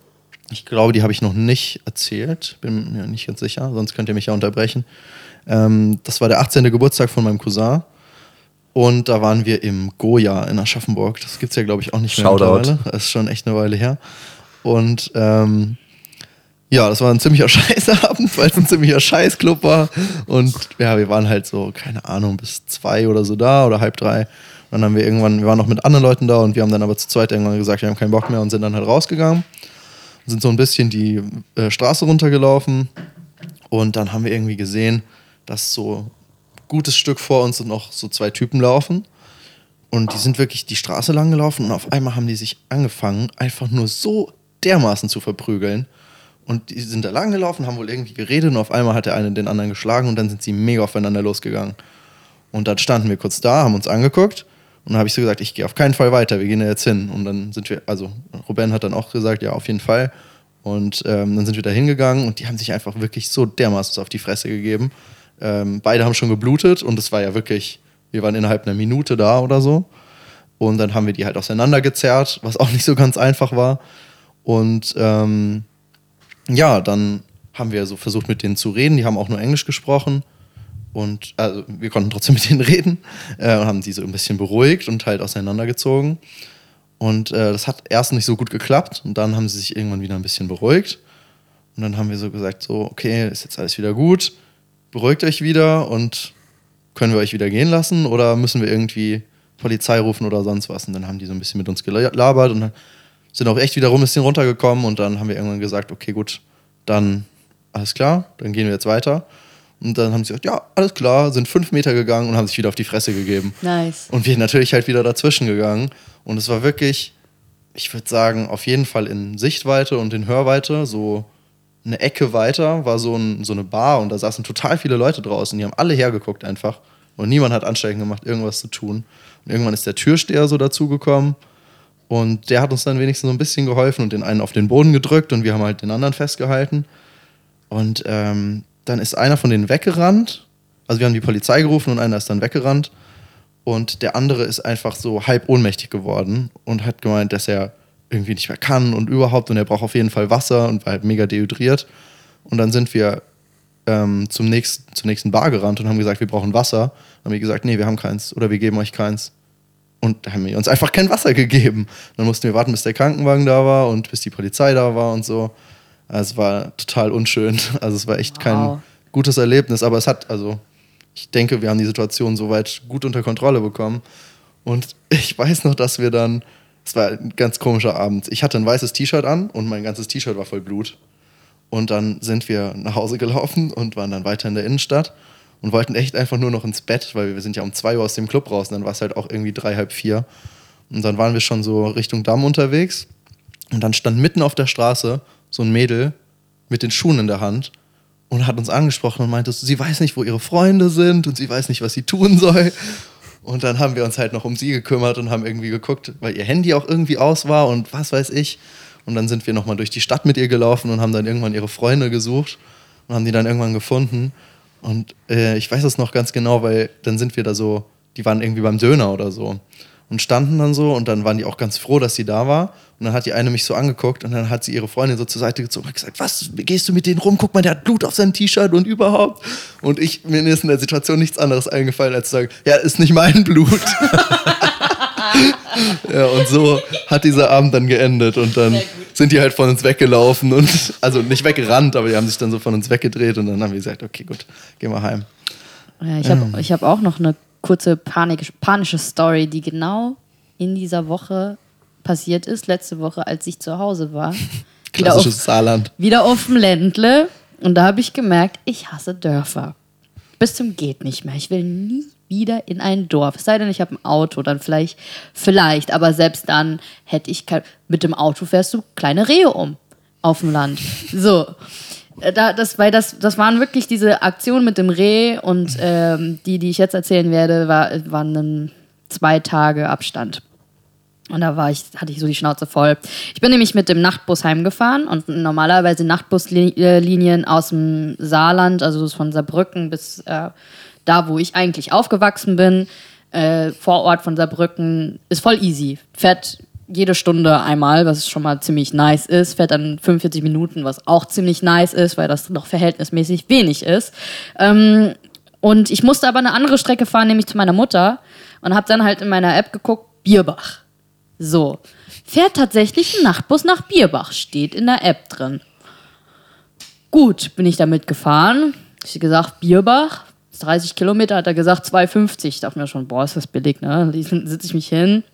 ich glaube, die habe ich noch nicht erzählt, bin mir nicht ganz sicher, sonst könnt ihr mich ja unterbrechen. Ähm, das war der 18. Geburtstag von meinem Cousin. Und da waren wir im Goya in Aschaffenburg. Das gibt es ja, glaube ich, auch nicht mehr Shoutout. mittlerweile. Das ist schon echt eine Weile her. Und ähm, ja, das war ein ziemlicher (laughs) Scheißabend, weil es ein ziemlicher Scheißclub war. Und ja, wir waren halt so, keine Ahnung, bis zwei oder so da oder halb drei. Und dann haben wir irgendwann, wir waren noch mit anderen Leuten da und wir haben dann aber zu zweit irgendwann gesagt, wir haben keinen Bock mehr und sind dann halt rausgegangen. Sind so ein bisschen die äh, Straße runtergelaufen. Und dann haben wir irgendwie gesehen, dass so ein gutes Stück vor uns noch so zwei Typen laufen. Und die sind wirklich die Straße lang gelaufen und auf einmal haben die sich angefangen, einfach nur so dermaßen zu verprügeln. Und die sind da lang gelaufen, haben wohl irgendwie geredet und auf einmal hat der eine den anderen geschlagen und dann sind sie mega aufeinander losgegangen. Und dann standen wir kurz da, haben uns angeguckt und dann habe ich so gesagt, ich gehe auf keinen Fall weiter, wir gehen da jetzt hin. Und dann sind wir, also Ruben hat dann auch gesagt, ja, auf jeden Fall. Und ähm, dann sind wir da hingegangen und die haben sich einfach wirklich so dermaßen auf die Fresse gegeben. Ähm, beide haben schon geblutet und es war ja wirklich, wir waren innerhalb einer Minute da oder so. Und dann haben wir die halt auseinandergezerrt, was auch nicht so ganz einfach war. Und ähm, ja, dann haben wir so versucht, mit denen zu reden. Die haben auch nur Englisch gesprochen. Und also, wir konnten trotzdem mit denen reden äh, und haben sie so ein bisschen beruhigt und halt auseinandergezogen. Und äh, das hat erst nicht so gut geklappt. Und dann haben sie sich irgendwann wieder ein bisschen beruhigt. Und dann haben wir so gesagt, so, okay, ist jetzt alles wieder gut. Beruhigt euch wieder und können wir euch wieder gehen lassen oder müssen wir irgendwie Polizei rufen oder sonst was? Und dann haben die so ein bisschen mit uns gelabert und dann sind auch echt wiederum ein bisschen runtergekommen und dann haben wir irgendwann gesagt, okay, gut, dann alles klar, dann gehen wir jetzt weiter. Und dann haben sie gesagt, ja, alles klar, sind fünf Meter gegangen und haben sich wieder auf die Fresse gegeben. Nice. Und wir natürlich halt wieder dazwischen gegangen. Und es war wirklich, ich würde sagen, auf jeden Fall in Sichtweite und in Hörweite, so eine Ecke weiter war so, ein, so eine Bar und da saßen total viele Leute draußen. Die haben alle hergeguckt einfach. Und niemand hat Anstrengung gemacht, irgendwas zu tun. Und irgendwann ist der Türsteher so dazugekommen. Und der hat uns dann wenigstens so ein bisschen geholfen und den einen auf den Boden gedrückt und wir haben halt den anderen festgehalten. Und ähm, dann ist einer von denen weggerannt. Also wir haben die Polizei gerufen und einer ist dann weggerannt. Und der andere ist einfach so halb ohnmächtig geworden und hat gemeint, dass er irgendwie nicht mehr kann und überhaupt und er braucht auf jeden Fall Wasser und war halt mega dehydriert. Und dann sind wir ähm, zum nächsten, zur nächsten Bar gerannt und haben gesagt, wir brauchen Wasser. Dann haben wir gesagt, nee, wir haben keins oder wir geben euch keins. Und da haben wir uns einfach kein Wasser gegeben. Dann mussten wir warten, bis der Krankenwagen da war und bis die Polizei da war und so. Also es war total unschön. (laughs) Also es war echt kein Wow. gutes Erlebnis, aber es hat, also ich denke, wir haben die Situation soweit gut unter Kontrolle bekommen. Und (laughs) ich weiß noch, dass wir dann, es war ein ganz komischer Abend. Ich hatte ein weißes T-Shirt an und mein ganzes T-Shirt war voll Blut. Und dann sind wir nach Hause gelaufen und waren dann weiter in der Innenstadt und wollten echt einfach nur noch ins Bett, weil wir sind ja um zwei Uhr aus dem Club raus und dann war es halt auch irgendwie drei, halb vier. Und dann waren wir schon so Richtung Damm unterwegs und dann stand mitten auf der Straße so ein Mädel mit den Schuhen in der Hand und hat uns angesprochen und meinte, sie weiß nicht, wo ihre Freunde sind und sie weiß nicht, was sie tun soll. Und dann haben wir uns halt noch um sie gekümmert und haben irgendwie geguckt, weil ihr Handy auch irgendwie aus war und was weiß ich. Und dann sind wir nochmal durch die Stadt mit ihr gelaufen und haben dann irgendwann ihre Freunde gesucht und haben die dann irgendwann gefunden. Und äh, ich weiß das noch ganz genau, weil dann sind wir da so, die waren irgendwie beim Döner oder so und standen dann so und dann waren die auch ganz froh, dass sie da war. Und dann hat die eine mich so angeguckt und dann hat sie ihre Freundin so zur Seite gezogen und gesagt, was, gehst du mit denen rum? Guck mal, der hat Blut auf seinem T-Shirt und überhaupt. Und ich, mir ist in der Situation nichts anderes eingefallen, als zu sagen, ja, ist nicht mein Blut. (laughs) ja, und so hat dieser Abend dann geendet und dann sind die halt von uns weggelaufen und, also nicht weggerannt, aber die haben sich dann so von uns weggedreht und dann haben wir gesagt, okay, gut, gehen wir heim. Ja, ich habe ich hab auch noch eine kurze Panik, panische Story, die genau in dieser Woche passiert ist, letzte Woche, als ich zu Hause war. (laughs) Wieder auf, Klassisches Saarland. wieder auf dem Ländle. Und da habe ich gemerkt, ich hasse Dörfer. Bis zum geht nicht mehr. Ich will nie wieder in ein Dorf. Es sei denn, ich habe ein Auto, dann vielleicht, vielleicht. Aber selbst dann hätte ich kein, mit dem Auto fährst du kleine Rehe um auf dem Land. So. Äh, Da, das, weil das, das waren wirklich diese Aktionen mit dem Reh und ähm, die, die ich jetzt erzählen werde, war, waren dann zwei Tage Abstand. Und da war ich, hatte ich so die Schnauze voll. Ich bin nämlich mit dem Nachtbus heimgefahren und normalerweise Nachtbuslinien aus dem Saarland, also von Saarbrücken bis äh, da, wo ich eigentlich aufgewachsen bin, äh, vor Ort von Saarbrücken, ist voll easy. Fährt jede Stunde einmal, was schon mal ziemlich nice ist, fährt dann 45 Minuten, was auch ziemlich nice ist, weil das noch verhältnismäßig wenig ist. Ähm, und ich musste aber eine andere Strecke fahren, nämlich zu meiner Mutter und habe dann halt in meiner App geguckt, Bierbach. So. Fährt tatsächlich ein Nachtbus nach Bierbach, steht in der App drin. Gut, bin ich damit gefahren. Ich gesagt, Bierbach, 30 Kilometer, hat er gesagt, 2,50. Ich dachte mir schon, boah, ist das billig, ne? Sitze ich mich hin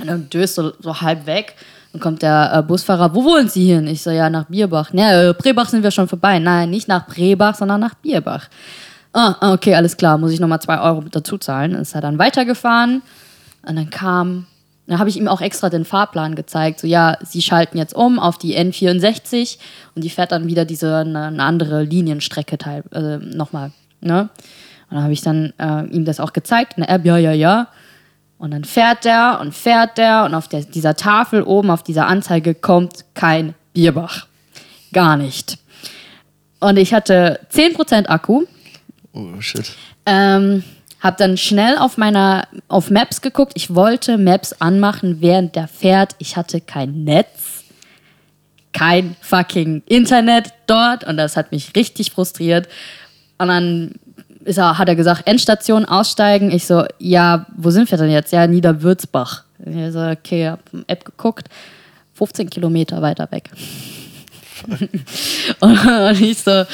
und dann döst so, so halb weg. Dann kommt der äh, Busfahrer, wo wohnen Sie hin? Ich so, ja, nach Bierbach. Ne, äh, Brebach sind wir schon vorbei. Nein, nicht nach Brebach, sondern nach Bierbach. Ah, ah, okay, alles klar, muss ich nochmal zwei Euro dazu zahlen. Dann ist er dann weitergefahren und dann kam, dann habe ich ihm auch extra den Fahrplan gezeigt. So, ja, Sie schalten jetzt um auf die N64 und die fährt dann wieder diese, eine, eine andere Linienstrecke teil, äh, nochmal, ne? Und dann habe ich dann äh, ihm das auch gezeigt in der App, ja, ja, ja. Und dann fährt der und fährt der und auf der, dieser Tafel oben, auf dieser Anzeige kommt kein Bierbach. Gar nicht. Und ich hatte 10% Akku. Oh, shit. Ähm, hab dann schnell auf meiner, auf Maps geguckt. Ich wollte Maps anmachen, während der fährt. Ich hatte kein Netz. Kein fucking Internet dort. Und das hat mich richtig frustriert. Und dann ist er, hat er gesagt, Endstation aussteigen. Ich so, ja, wo sind wir denn jetzt? Ja, Niederwürzbach. Ich so, okay, hab App geguckt. 15 Kilometer weiter weg. (laughs) und ich so,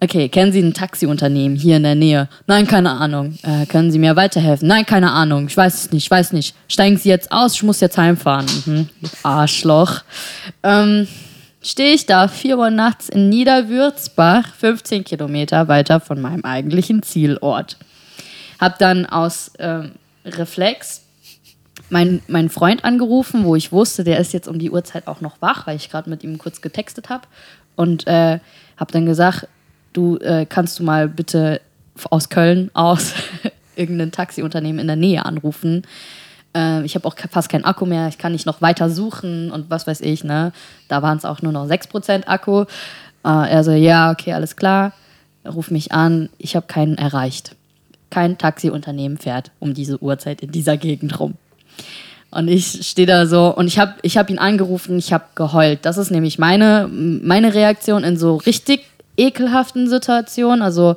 okay, kennen Sie ein Taxiunternehmen hier in der Nähe? Nein, keine Ahnung. Äh, können Sie mir weiterhelfen? Nein, keine Ahnung. Ich weiß es nicht, ich weiß nicht. Steigen Sie jetzt aus, ich muss jetzt heimfahren. Mhm. Arschloch. Ähm, stehe ich da 4 Uhr nachts in Niederwürzbach, 15 Kilometer weiter von meinem eigentlichen Zielort. Hab dann aus ähm, Reflex meinen mein Freund angerufen, wo ich wusste, der ist jetzt um die Uhrzeit auch noch wach, weil ich gerade mit ihm kurz getextet habe. Und äh, habe dann gesagt, du äh, kannst du mal bitte aus Köln aus (laughs) irgendein Taxiunternehmen in der Nähe anrufen. Äh, ich habe auch fast keinen Akku mehr, ich kann nicht noch weiter suchen und was weiß ich. Ne? Da waren es auch nur noch 6% Akku. Äh, er so, ja, okay, alles klar. Ruf mich an, ich habe keinen erreicht. Kein Taxiunternehmen fährt um diese Uhrzeit in dieser Gegend rum. Und ich stehe da so und ich habe ich hab ihn angerufen, ich habe geheult. Das ist nämlich meine, meine Reaktion in so richtig ekelhaften Situationen. Also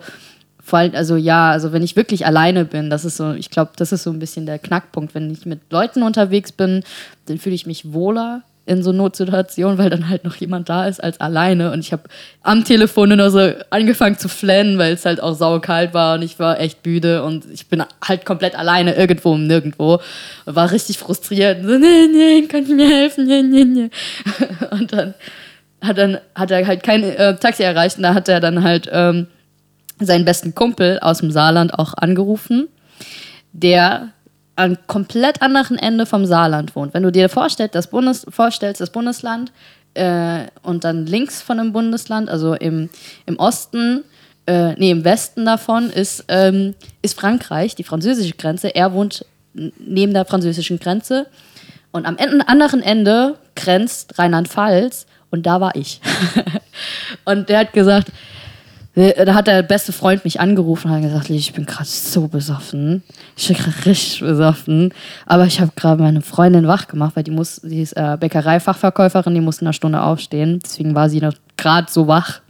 vor allem, also ja, also wenn ich wirklich alleine bin, das ist so, ich glaube, das ist so ein bisschen der Knackpunkt. Wenn ich mit Leuten unterwegs bin, dann fühle ich mich wohler in so Notsituationen, weil dann halt noch jemand da ist als alleine. Und ich habe am Telefon nur so angefangen zu flennen, weil es halt auch saukalt war und ich war echt müde und ich bin halt komplett alleine irgendwo und nirgendwo. War richtig frustriert. So, nee, nee, kann ich mir helfen? Nee, nee, nee. (laughs) Und dann hat, dann, hat er halt kein äh, Taxi erreicht und da hat er dann halt ähm, seinen besten Kumpel aus dem Saarland auch angerufen, der am komplett anderen Ende vom Saarland wohnt. Wenn du dir vorstellst, das, Bundes vorstellst, das Bundesland äh, und dann links von dem Bundesland, also im, im Osten, äh, nee, im Westen davon ist, ähm, ist Frankreich, die französische Grenze. Er wohnt neben der französischen Grenze. Und am Ende, anderen Ende grenzt Rheinland-Pfalz und da war ich. (laughs) und der hat gesagt, da hat der beste Freund mich angerufen und hat gesagt, ich bin gerade so besoffen. Ich bin gerade richtig besoffen. Aber ich habe gerade meine Freundin wach gemacht, weil die muss, die ist äh, Bäckereifachverkäuferin, die musste in einer Stunde aufstehen. Deswegen war sie noch gerade so wach.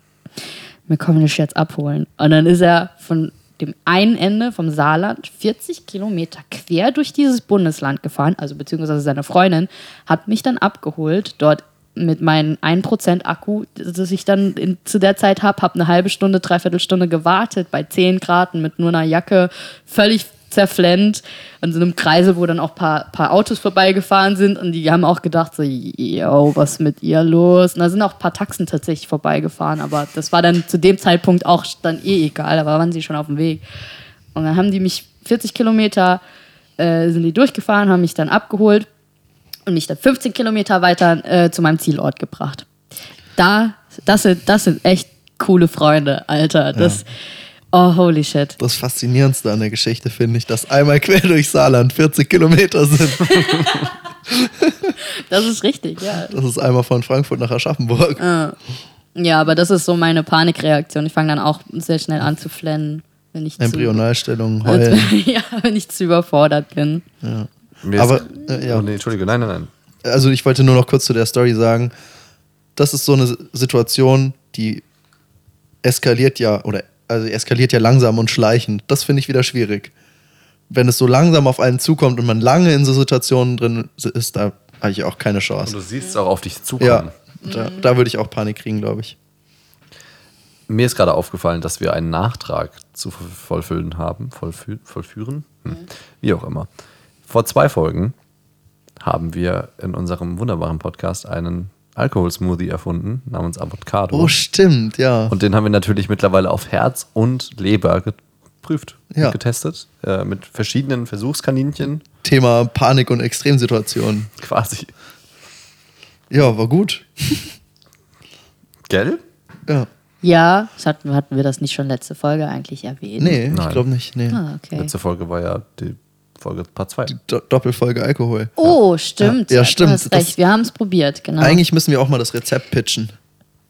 Wir kommen dich jetzt abholen. Und dann ist er von dem einen Ende vom Saarland 40 Kilometer quer durch dieses Bundesland gefahren, also beziehungsweise seine Freundin hat mich dann abgeholt, dort mit meinem 1% Akku, das ich dann in, zu der Zeit habe, habe eine halbe Stunde, dreiviertel Stunde gewartet bei 10 Grad mit nur einer Jacke, völlig zerflennt an so einem Kreisel, wo dann auch ein paar, paar Autos vorbeigefahren sind und die haben auch gedacht so, yo, was mit ihr los? Und da sind auch ein paar Taxen tatsächlich vorbeigefahren, aber das war dann zu dem Zeitpunkt auch dann eh egal, da waren sie schon auf dem Weg. Und dann haben die mich 40 Kilometer äh, sind die durchgefahren, haben mich dann abgeholt und mich dann 15 Kilometer weiter äh, zu meinem Zielort gebracht. Da, das sind, das sind echt coole Freunde, Alter. Das, oh, holy shit. Das Faszinierendste an der Geschichte finde ich, dass einmal quer durch Saarland 40 Kilometer sind. (laughs) Das ist richtig, ja. Das ist einmal von Frankfurt nach Aschaffenburg. Ja, aber das ist so meine Panikreaktion. Ich fange dann auch sehr schnell an zu flennen, wenn ich zu, Embryonalstellung, also, heulen. (laughs) ja, wenn ich zu überfordert bin. Mir Aber, ist, äh, ja. oh, nee, Entschuldige, nein, nein, nein. Also ich wollte nur noch kurz zu der Story sagen, das ist so eine Situation, die eskaliert ja, oder also eskaliert ja langsam und schleichend. Das finde ich wieder schwierig. Wenn es so langsam auf einen zukommt und man lange in so Situationen drin ist, da habe ich auch keine Und Chance. du siehst es auch auf dich zukommen. Ja, da, da würde ich auch Panik kriegen, glaube ich. Mir ist gerade aufgefallen, dass wir einen Nachtrag zu vollfüllen haben, vollfü vollführen, hm. wie auch immer. Vor zwei Folgen haben wir in unserem wunderbaren Podcast einen Alkoholsmoothie erfunden, namens Avocado. Oh, stimmt, ja. Und den haben wir natürlich mittlerweile auf Herz und Leber geprüft, Ja. und getestet, äh, mit verschiedenen Versuchskaninchen Thema Panik und Extremsituationen. quasi. Ja, war gut. Gell? Ja. Ja, hatten, hatten wir das nicht schon letzte Folge eigentlich erwähnt? Nee, ich Nein. glaube nicht. Nee. Ah, okay. Letzte Folge war ja die Folge Part 2. Do Doppelfolge Alkohol. Oh, stimmt. Ja, ja, stimmt. Du hast Das- recht. Wir haben es probiert, genau. Eigentlich müssen wir auch mal das Rezept pitchen.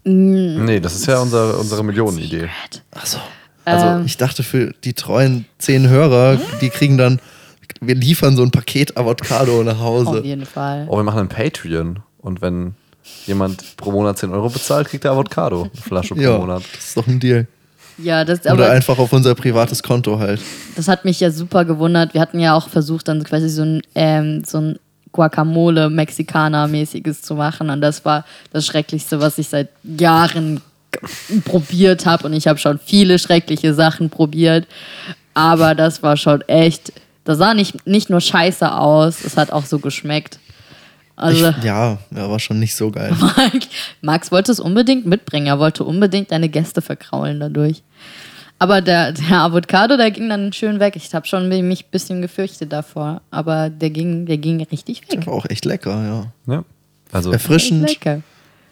Nee, das ist ja unser, unsere Millionenidee. Achso. Also, Ähm. Ich dachte, für die treuen zehn Hörer, die kriegen dann, wir liefern so ein Paket Avocado nach Auf Hause. jeden Fall. oh, wir machen einen Patreon. Und wenn jemand pro Monat 10 Euro bezahlt, kriegt er Avocado. Eine Flasche pro Ja, Monat. das ist doch ein Deal. Ja, das, Oder aber einfach auf unser privates Konto halt. das hat mich ja super gewundert. Wir hatten ja auch versucht, dann quasi so ein, ähm, so ein Guacamole-Mexikaner-mäßiges zu machen. Und das war das Schrecklichste, was ich seit Jahren probiert habe. Und ich habe schon viele schreckliche Sachen probiert. Aber das war schon echt. Das sah nicht, nicht nur scheiße aus, es hat auch so geschmeckt. Also, Ich, ja, ja, war schon nicht so geil. (laughs) Max wollte es unbedingt mitbringen. Er wollte unbedingt deine Gäste verkraulen dadurch. Aber der, der Avocado, der ging dann schön weg. Ich habe schon mich ein bisschen gefürchtet davor. Aber der ging, der ging richtig weg. War auch echt lecker, ja. Ja. Also, Erfrischend. lecker.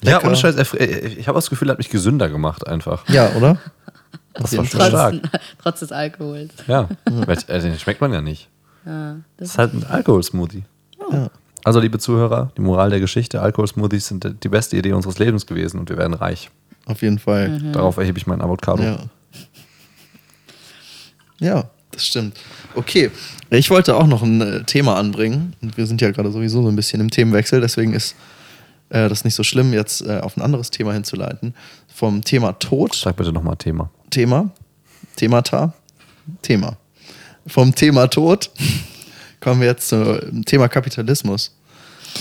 ja, lecker. ohne Scheiß. erfri- äh, Ich habe das Gefühl, er hat mich gesünder gemacht einfach. Ja, oder? (laughs) Das war schon stark. Trotz, des Alkohols. Ja, äh, den schmeckt man ja nicht. Ja, Das das ist halt ein Alkoholsmoothie. Ja. Also, liebe Zuhörer, die Moral der Geschichte: Alkoholsmoothies sind die beste Idee unseres Lebens gewesen und wir werden reich. Auf jeden Fall. Mhm. Darauf erhebe ich meinen Avocado. Ja. Ja, das stimmt. Okay, ich wollte auch noch ein äh, Thema anbringen. Und wir sind ja gerade sowieso so ein bisschen im Themenwechsel, deswegen ist äh, das nicht so schlimm, jetzt äh, auf ein anderes Thema hinzuleiten. Vom Thema Tod, Sag bitte nochmal Thema. Thema, Themata, Thema. Vom Thema Tod kommen wir jetzt zum Thema Kapitalismus.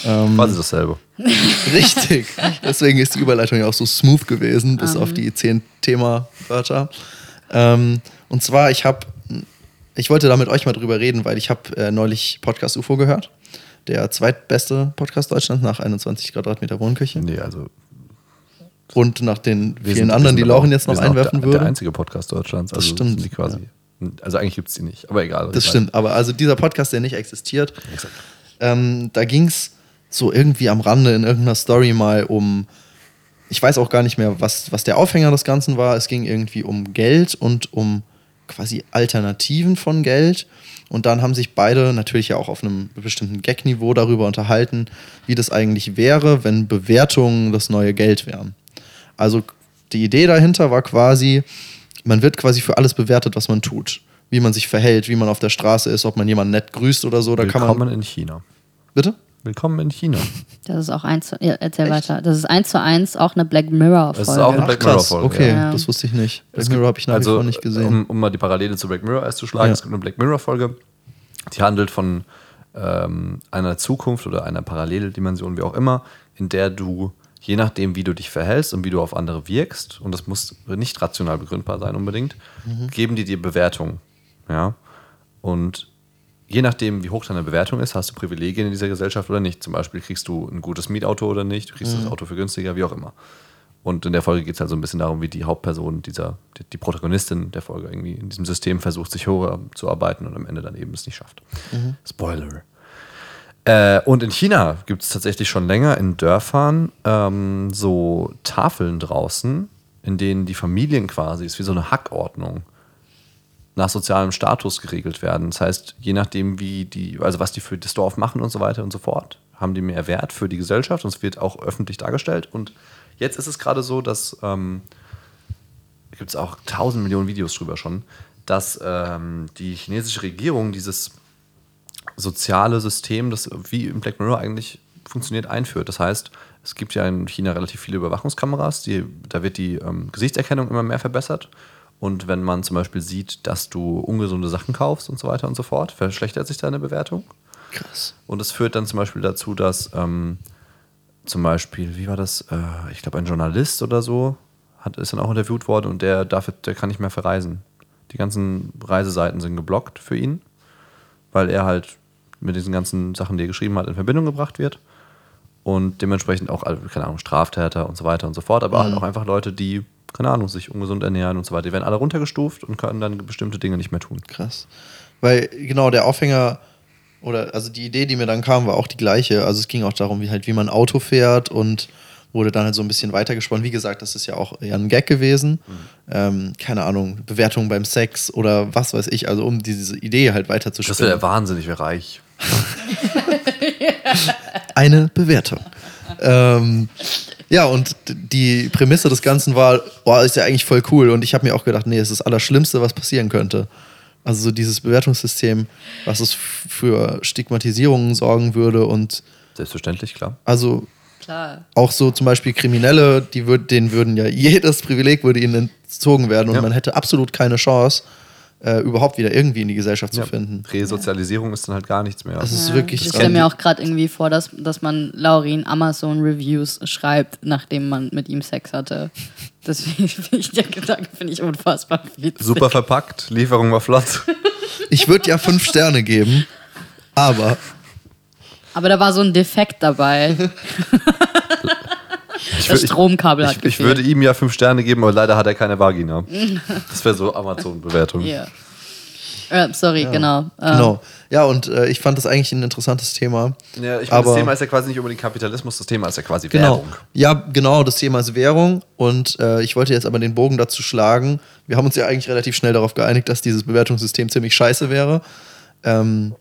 Ähm, Quasi dasselbe. (laughs) Richtig. Deswegen ist die Überleitung ja auch so smooth gewesen, bis auf die zehn Thema-Wörter. Ähm, und zwar, ich habe, ich wollte da mit euch mal drüber reden, weil ich habe äh, neulich Podcast UFO gehört. Der zweitbeste Podcast Deutschlands nach 21 Quadratmeter Wohnküche. Nee, also. Und nach den vielen sind- anderen, die Lauren jetzt noch einwerfen der, würde. Der einzige Podcast Deutschlands. Also stimmt, Sind die quasi. Also eigentlich gibt es die nicht, aber egal. Das stimmt, aber also dieser Podcast, der nicht existiert, ähm, da ging es so irgendwie am Rande in irgendeiner Story mal um, ich weiß auch gar nicht mehr, was, was der Aufhänger des Ganzen war. Es ging irgendwie um Geld und um quasi Alternativen von Geld. Und dann haben sich beide natürlich ja auch auf einem bestimmten Gag-Niveau darüber unterhalten, wie das eigentlich wäre, wenn Bewertungen das neue Geld wären. Also die Idee dahinter war quasi, man wird quasi für alles bewertet, was man tut. Wie man sich verhält, wie man auf der Straße ist, ob man jemanden nett grüßt oder so. Da kann Willkommen man. in China. Bitte? Willkommen in China. Das ist auch eins zu, ja, erzähl weiter. Das ist eins zu eins auch eine Black Mirror-Folge. Das ist auch eine Black krass. Mirror-Folge. Okay, Ja. das wusste ich nicht. Black Es Mirror habe ich nach also, wie vor nicht gesehen. Um, um mal die Parallele zu Black Mirror erst zu schlagen, Ja. es gibt eine Black Mirror-Folge, die handelt von ähm, einer Zukunft oder einer Paralleldimension, wie auch immer, in der du, je nachdem, wie du dich verhältst und wie du auf andere wirkst, und das muss nicht rational begründbar sein unbedingt, Mhm. geben die dir Bewertungen. Ja. Und je nachdem, wie hoch deine Bewertung ist, hast du Privilegien in dieser Gesellschaft oder nicht. Zum Beispiel kriegst du ein gutes Mietauto oder nicht, du kriegst das Auto für günstiger, wie auch immer. Und in der Folge geht es halt so ein bisschen darum, wie die Hauptperson, dieser, die, die Protagonistin der Folge irgendwie in diesem System versucht, sich hoch zu arbeiten und am Ende dann eben es nicht schafft. Spoiler. Äh, und in China gibt es tatsächlich schon länger in Dörfern ähm, so Tafeln draußen, in denen die Familien quasi, ist wie so eine Hackordnung, nach sozialem Status geregelt werden. Das heißt, je nachdem, wie die, also was die für das Dorf machen und so weiter und so fort, haben die mehr Wert für die Gesellschaft und es wird auch öffentlich dargestellt. Und jetzt ist es gerade so, dass ähm, gibt es auch tausend Millionen Videos drüber schon, dass ähm, die chinesische Regierung dieses soziale System, das wie im Black Mirror eigentlich funktioniert, einführt. Das heißt, es gibt ja in China relativ viele Überwachungskameras, die, da wird die ähm, Gesichtserkennung immer mehr verbessert. Und wenn man zum Beispiel sieht, dass du ungesunde Sachen kaufst und so weiter und so fort, verschlechtert sich deine Bewertung. Krass. Und es führt dann zum Beispiel dazu, dass ähm, zum Beispiel, wie war das? Äh, ich glaube, ein Journalist oder so hat, ist dann auch interviewt worden und der, darf, der kann nicht mehr verreisen. Die ganzen Reiseseiten sind geblockt für ihn, weil er halt mit diesen ganzen Sachen, die er geschrieben hat, in Verbindung gebracht wird. Und dementsprechend auch, also, keine Ahnung, Straftäter und so weiter und so fort, aber halt auch einfach Leute, die, keine Ahnung, sich ungesund ernähren und so weiter. Die werden alle runtergestuft und können dann bestimmte Dinge nicht mehr tun. Krass. Weil genau der Aufhänger oder also die Idee, die mir dann kam, war auch die gleiche. Also es ging auch darum, wie halt wie man Auto fährt und wurde dann halt so ein bisschen weitergesponnen. Wie gesagt, das ist ja auch eher ein Gag gewesen. Ähm, keine Ahnung, Bewertung beim Sex oder was weiß ich, also um diese Idee halt weiter zu Das wäre der Wahnsinn, ich wäre reich. (laughs) eine Bewertung. ähm, ja, und die Prämisse des Ganzen war, boah, ist ja eigentlich voll cool. Und ich habe mir auch gedacht, nee, es ist das Allerschlimmste, was passieren könnte. Also so dieses Bewertungssystem, was es für Stigmatisierungen sorgen würde und Selbstverständlich, klar. also Klar. auch so zum Beispiel Kriminelle, die würd, denen würden ja jedes Privileg würde ihnen entzogen werden und Ja. man hätte absolut keine Chance, äh, überhaupt wieder irgendwie in die Gesellschaft zu finden. Resozialisierung ist dann halt gar nichts mehr. Das ist wirklich Ich stelle mir auch gerade irgendwie vor, dass, dass man Laurin Amazon-Reviews schreibt, nachdem man mit ihm Sex hatte. Das (laughs) finde ich, der Gedanke finde ich unfassbar witzig. Super verpackt, Lieferung war flott. (laughs) Ich würde ja fünf Sterne geben, aber Aber da war so ein Defekt dabei. (laughs) Ich, Das Stromkabel hat ich, ich würde ihm ja fünf Sterne geben, aber leider hat er keine Vagina. (laughs) Das wäre so Amazon-Bewertung. Ja. Äh, sorry, genau. Ähm, genau. Ja, und äh, ich fand das eigentlich ein interessantes Thema. Ja, ich meine, Aber- das Thema ist ja quasi nicht unbedingt Kapitalismus, das Thema ist ja quasi Genau. Werbung. Ja, genau, das Thema ist Währung. Und äh, ich wollte jetzt aber den Bogen dazu schlagen. Wir haben uns ja eigentlich relativ schnell darauf geeinigt, dass dieses Bewertungssystem ziemlich scheiße wäre. Ähm,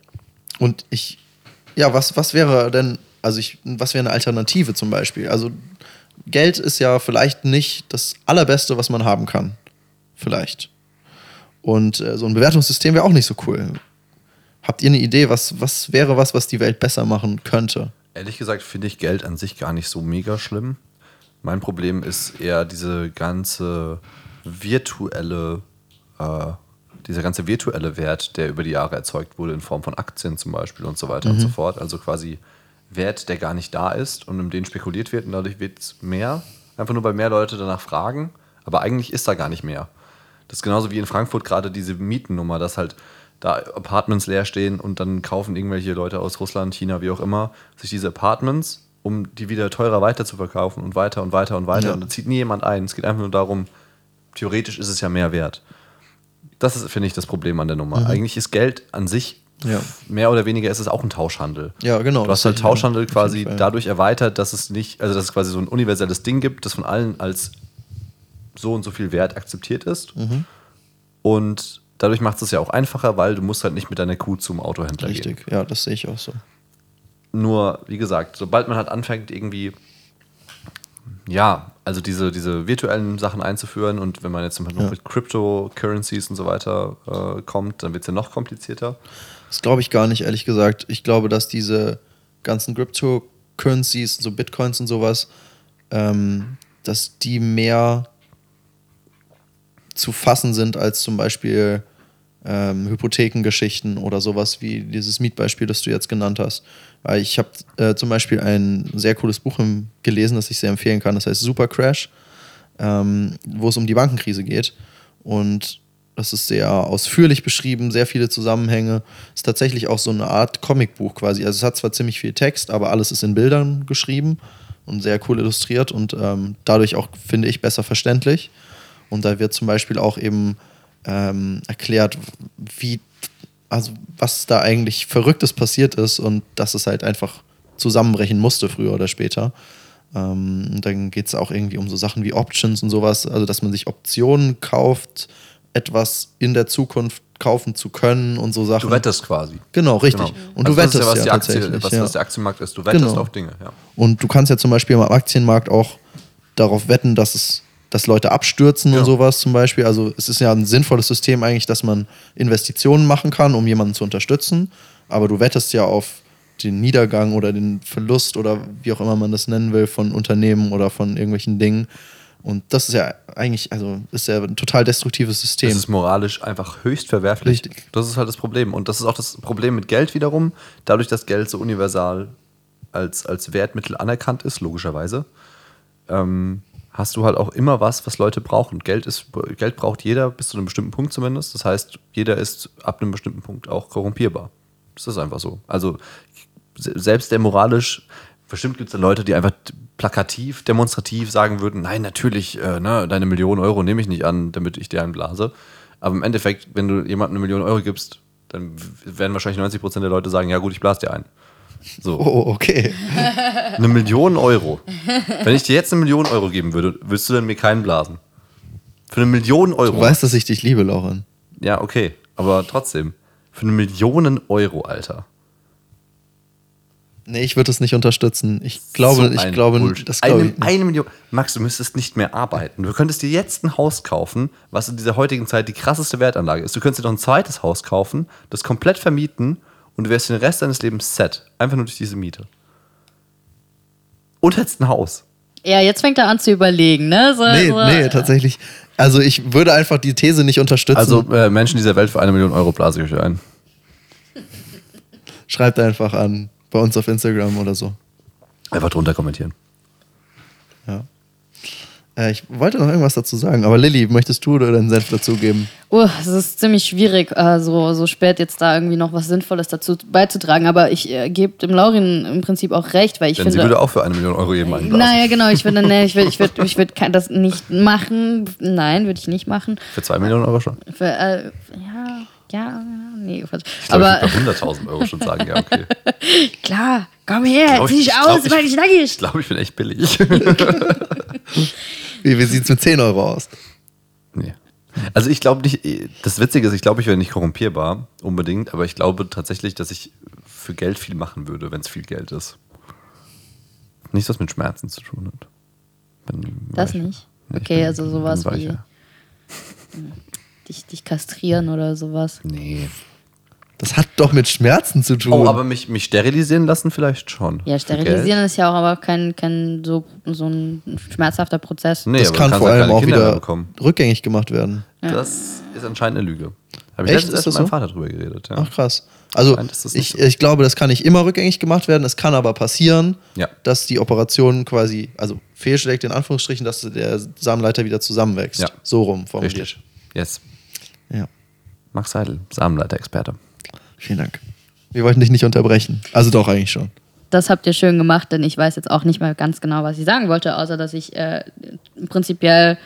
und ich, ja, was, was wäre denn, also ich, was wäre eine Alternative zum Beispiel? Also Geld ist ja vielleicht nicht das Allerbeste, was man haben kann. Vielleicht. Und äh, so ein Bewertungssystem wäre auch nicht so cool. Habt ihr eine Idee, was, was wäre was, was die Welt besser machen könnte? Ehrlich gesagt finde ich Geld an sich gar nicht so mega schlimm. Mein Problem ist eher diese ganze virtuelle, äh, dieser ganze virtuelle Wert, der über die Jahre erzeugt wurde in Form von Aktien zum Beispiel und so weiter und so fort. Also quasi Wert, der gar nicht da ist und um den spekuliert wird und dadurch wird es mehr. Einfach nur, weil mehr Leute danach fragen. Aber eigentlich ist da gar nicht mehr. Das ist genauso wie in Frankfurt gerade diese Mietennummer, dass halt da Apartments leer stehen und dann kaufen irgendwelche Leute aus Russland, China, wie auch immer, sich diese Apartments, um die wieder teurer weiter zu verkaufen und weiter und weiter und weiter. Ja. Und da zieht nie jemand ein. Es geht einfach nur darum, theoretisch ist es ja mehr wert. Das ist, finde ich, das Problem an der Nummer. Eigentlich ist Geld an sich, Mhm. Ja. mehr oder weniger ist es auch ein Tauschhandel. Ja, genau. Du hast halt. Tauschhandel quasi dadurch erweitert, dass es nicht, also dass es quasi so ein universelles Ding gibt, das von allen als so und so viel Wert akzeptiert ist. Mhm. Und dadurch macht es ja auch einfacher, weil du musst halt nicht mit deiner Kuh zum Autohändler gehen. Richtig, ja, das sehe ich auch so. Nur, wie gesagt, sobald man halt anfängt, irgendwie, ja, also diese, diese virtuellen Sachen einzuführen und wenn man jetzt zum Beispiel noch Ja. mit Cryptocurrencies und so weiter äh, kommt, dann wird es ja noch komplizierter. Das glaube ich gar nicht, ehrlich gesagt. Ich glaube, dass diese ganzen Cryptocurrencies, so Bitcoins und sowas, ähm, dass die mehr zu fassen sind als zum Beispiel ähm, Hypothekengeschichten oder sowas wie dieses Mietbeispiel, das du jetzt genannt hast. Weil ich habe äh, zum Beispiel ein sehr cooles Buch gelesen, das ich sehr empfehlen kann. Das heißt Super Crash, ähm, wo es um die Bankenkrise geht. Und Das ist sehr ausführlich beschrieben, sehr viele Zusammenhänge. Ist tatsächlich auch so eine Art Comicbuch quasi. Also es hat zwar ziemlich viel Text, aber alles ist in Bildern geschrieben und sehr cool illustriert und ähm, dadurch auch, finde ich, besser verständlich. Und da wird zum Beispiel auch eben ähm, erklärt, wie, also was da eigentlich Verrücktes passiert ist und dass es halt einfach zusammenbrechen musste, früher oder später. Ähm, dann geht es auch irgendwie um so Sachen wie Options und sowas, also dass man sich Optionen kauft, etwas in der Zukunft kaufen zu können und so Sachen. Du wettest quasi. Genau, richtig. Genau. Und du Also ist wettest ja, was, ja, die Aktie, was, ja. was der Aktienmarkt ist. Du wettest Genau. auf Dinge, ja. Und du kannst ja zum Beispiel am Aktienmarkt auch darauf wetten, dass es dass Leute abstürzen Ja. und sowas zum Beispiel. Also es ist ja ein sinnvolles System eigentlich, dass man Investitionen machen kann, um jemanden zu unterstützen. Aber du wettest ja auf den Niedergang oder den Verlust oder wie auch immer man das nennen will von Unternehmen oder von irgendwelchen Dingen. Und das ist ja eigentlich, also ist ja ein total destruktives System. Das ist moralisch einfach höchst verwerflich. Richtig. Das ist halt das Problem. Und das ist auch das Problem mit Geld wiederum. Dadurch, dass Geld so universal als, als Wertmittel anerkannt ist, logischerweise, ähm, hast du halt auch immer was, was Leute brauchen. Geld, ist, Geld braucht jeder bis zu einem bestimmten Punkt zumindest. Das heißt, jeder ist ab einem bestimmten Punkt auch korrumpierbar. Das ist einfach so. Also se- selbst der moralisch, bestimmt gibt es Leute, die einfach plakativ, demonstrativ sagen würden, nein, natürlich, äh, ne, deine Million Euro nehme ich nicht an, damit ich dir einblase. Aber im Endeffekt, wenn du jemandem eine Million Euro gibst, dann werden wahrscheinlich 90 Prozent der Leute sagen, ja gut, ich blase dir ein. So, (laughs) oh, okay. (laughs) eine Million Euro. Wenn ich dir jetzt eine Million Euro geben würde, würdest du dann mir keinen blasen? Für eine Million Euro. Du weißt, dass ich dich liebe, Lauren. Ja, okay. Aber trotzdem. Für eine Million Euro, Alter. Nee, ich würde das nicht unterstützen. Ich glaube, So ich ein glaube, Bullshit. das glaube eine, ich nicht. eine Million. Max, du müsstest nicht mehr arbeiten. Du könntest dir jetzt ein Haus kaufen, was in dieser heutigen Zeit die krasseste Wertanlage ist. Du könntest dir noch ein zweites Haus kaufen, das komplett vermieten und du wärst den Rest deines Lebens set. Einfach nur durch diese Miete. Und hättest ein Haus. Ja, jetzt fängt er an zu überlegen, ne? So, Nee, so, nee, tatsächlich. Also ich würde einfach die These nicht unterstützen. Also äh, Menschen dieser Welt für eine Million Euro blase ich euch ein. schreibt einfach an bei uns auf Instagram oder so. Einfach drunter kommentieren. Ja. Äh, ich wollte noch irgendwas dazu sagen, aber Lilly, möchtest du deinen Senf dazugeben? Oh, es ist ziemlich schwierig, äh, so, so spät jetzt da irgendwie noch was Sinnvolles dazu beizutragen. Aber ich äh, gebe dem Laurin im Prinzip auch recht, weil ich Denn sie finde. würde auch für eine Million Euro jedem einblasen. Naja, genau, ich würde, (laughs) nee, ich würde, ich würde, ich würde kein- das nicht machen. Nein, würde ich nicht machen. Für zwei Millionen Euro schon. Für, äh, ja, ja, nee. Quatsch. Ich glaube, Aber ich würde bei 100.000 Euro schon sagen, ja, okay. (laughs) klar, komm her, glaub, zieh ich- dich ich aus, glaub, ich- weil ich nackig. Ich glaube, ich bin echt billig. (laughs) Wie, wie sieht es mit 10 Euro aus? nee. Also ich glaube nicht, das Witzige ist, ich glaube, ich wäre nicht korrumpierbar unbedingt, aber ich glaube tatsächlich, dass ich für Geld viel machen würde, wenn es viel Geld ist. Nichts, was mit Schmerzen zu tun hat. Dann Das ich- nicht? Okay, bin- also sowas wie-. (laughs) Dich, dich kastrieren oder sowas. Nee. Das hat doch mit Schmerzen zu tun. Oh, aber mich, mich sterilisieren lassen vielleicht schon. Ja, sterilisieren ist ja auch aber kein, kein so, so ein schmerzhafter Prozess. Nee, das kann vor ja allem auch Kinder wieder bekommen. rückgängig gemacht werden. Das ist anscheinend eine Lüge. Habe ich Echt? letztens mit meinem so? Vater drüber geredet. Ja. Ach krass. Also ich, ich glaube, das kann nicht immer rückgängig gemacht werden. Es kann aber passieren, Ja. dass die Operation quasi, also fehlschlägt in Anführungsstrichen, dass der Samenleiter wieder zusammenwächst. Ja. So rum formuliert. Richtig. Yes. Ja. Max Seidel, Samenleiter-Experte. Vielen Dank. Wir wollten dich nicht unterbrechen. Also doch eigentlich schon. Das habt ihr schön gemacht, denn ich weiß jetzt auch nicht mal ganz genau, was ich sagen wollte, außer dass ich äh, prinzipiell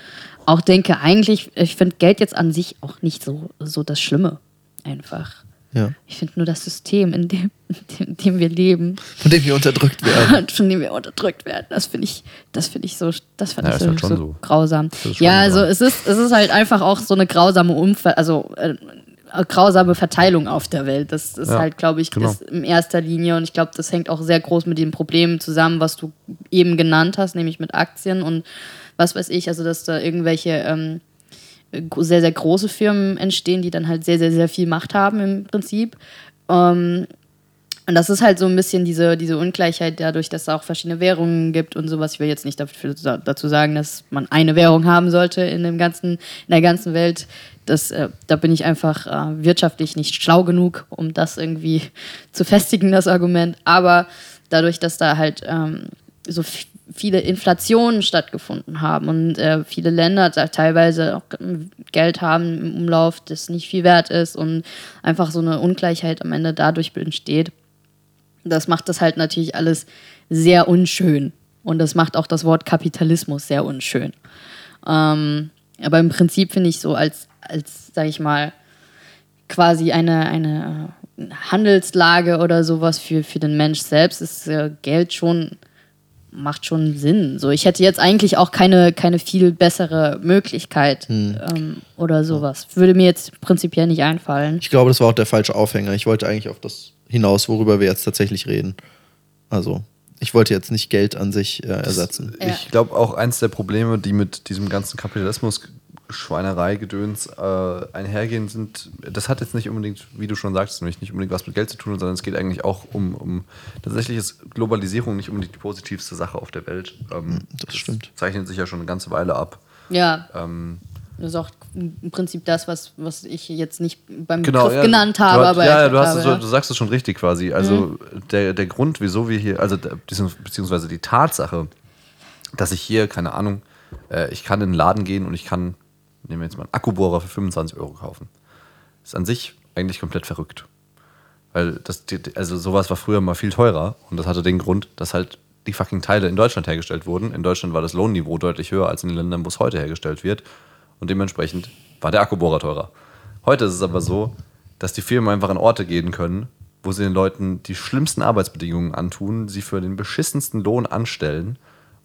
auch denke, eigentlich, ich finde Geld jetzt an sich auch nicht so, so das Schlimme. Einfach. Ja. Ich finde nur das System, in dem, in dem wir leben, Von dem wir unterdrückt werden. (laughs) von dem wir unterdrückt werden, das finde ich, das finde ich so, das fand Ja, ich ist so, halt so, so. grausam. ist schon Ja, also es ist, es ist halt einfach auch so eine grausame Umver also äh, grausame Verteilung auf der Welt. Das ist Ja, halt, glaube ich, genau. ist in erster Linie und ich glaube, das hängt auch sehr groß mit den Problemen zusammen, was du eben genannt hast, nämlich mit Aktien und was weiß ich, also dass da irgendwelche ähm, sehr, sehr große Firmen entstehen, die dann halt sehr, sehr, sehr viel Macht haben im Prinzip. Ähm, und das ist halt so ein bisschen diese, diese Ungleichheit dadurch, dass es auch verschiedene Währungen gibt und sowas. Ich will jetzt nicht dafür, dazu sagen, dass man eine Währung haben sollte in, dem ganzen, in der ganzen Welt. Das, äh, da bin ich einfach äh, wirtschaftlich nicht schlau genug, um das irgendwie (laughs) zu festigen, das Argument. Aber dadurch, dass da halt ähm, so viele Inflationen stattgefunden haben und äh, viele Länder teilweise auch Geld haben im Umlauf, das nicht viel wert ist und einfach so eine Ungleichheit am Ende dadurch entsteht. Das macht das halt natürlich alles sehr unschön. Und das macht auch das Wort Kapitalismus sehr unschön. Ähm, aber im Prinzip finde ich so als, als sag ich mal, quasi eine, eine äh, Handelslage oder sowas für, für den Mensch selbst ist äh, Geld schon, macht schon Sinn. So, ich hätte jetzt eigentlich auch keine, keine viel bessere Möglichkeit ähm, oder sowas. Würde mir jetzt prinzipiell nicht einfallen. Ich glaube, das war auch der falsche Aufhänger. Ich wollte eigentlich auf das hinaus, worüber wir jetzt tatsächlich reden. Also, ich wollte jetzt nicht Geld an sich äh, ersetzen. Ja. Ich glaube auch eins der Probleme, die mit diesem ganzen Kapitalismus, Schweinerei, Gedöns äh, einhergehen, sind, das hat jetzt nicht unbedingt, wie du schon sagst, nämlich nicht unbedingt was mit Geld zu tun, sondern es geht eigentlich auch um, um tatsächlich ist Globalisierung nicht unbedingt die positivste Sache auf der Welt. Ähm, das stimmt. Zeichnet sich ja schon eine ganze Weile ab. Ja, Ähm, das ist auch im Prinzip das, was, was ich jetzt nicht beim genau, Begriff ja, genannt du habe. hast- aber ja, ja, du, hast habe, so- ja. du sagst es schon richtig quasi. Also der, der Grund, wieso wir hier, also beziehungsweise die Tatsache, dass ich hier, keine Ahnung, äh, ich kann in den Laden gehen und ich kann, nehmen wir jetzt mal einen Akkubohrer für 25 Euro kaufen. Ist an sich eigentlich komplett verrückt. Weil das, also sowas war früher mal viel teurer und das hatte den Grund, dass halt die fucking Teile in Deutschland hergestellt wurden. In Deutschland war das Lohnniveau deutlich höher als in den Ländern, wo es heute hergestellt wird. Und dementsprechend war der Akkubohrer teurer. Heute ist es aber so, dass die Firmen einfach an Orte gehen können, wo sie den Leuten die schlimmsten Arbeitsbedingungen antun, sie für den beschissensten Lohn anstellen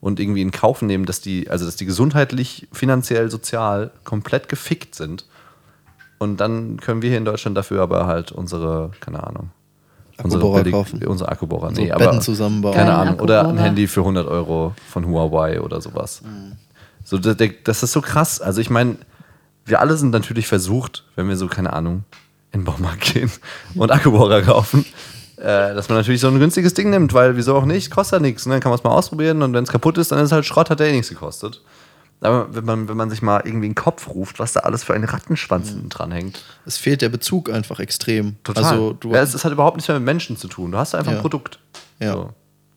und irgendwie in Kauf nehmen, dass die, also dass die gesundheitlich, finanziell, sozial komplett gefickt sind. Und dann können wir hier in Deutschland dafür aber halt unsere, keine Ahnung, Akkubohrer billig- kaufen. Unsere Akkubohrer, So nee, Betten aber zusammenbauen. keine Kein Ahnung. Oder ein Akkubohrer. Handy für 100 Euro von Huawei oder sowas. So, der- der- das ist so krass. Also ich meine, wir alle sind natürlich versucht, wenn wir so, keine Ahnung, in den Baumarkt gehen und Akkubohrer kaufen, äh, dass man natürlich so ein günstiges Ding nimmt, weil wieso auch nicht, kostet ja nichts. Ne? Dann kann man es mal ausprobieren und wenn es kaputt ist, dann ist es halt Schrott, hat der eh nichts gekostet. Aber wenn man, wenn man sich mal irgendwie in den Kopf ruft, was da alles für ein Rattenschwanz hinten dran hängt. Es fehlt der Bezug einfach extrem. Total. Also, ja, es, es hat überhaupt nichts mehr mit Menschen zu tun. Du hast einfach Ja. ein Produkt. Ja. So.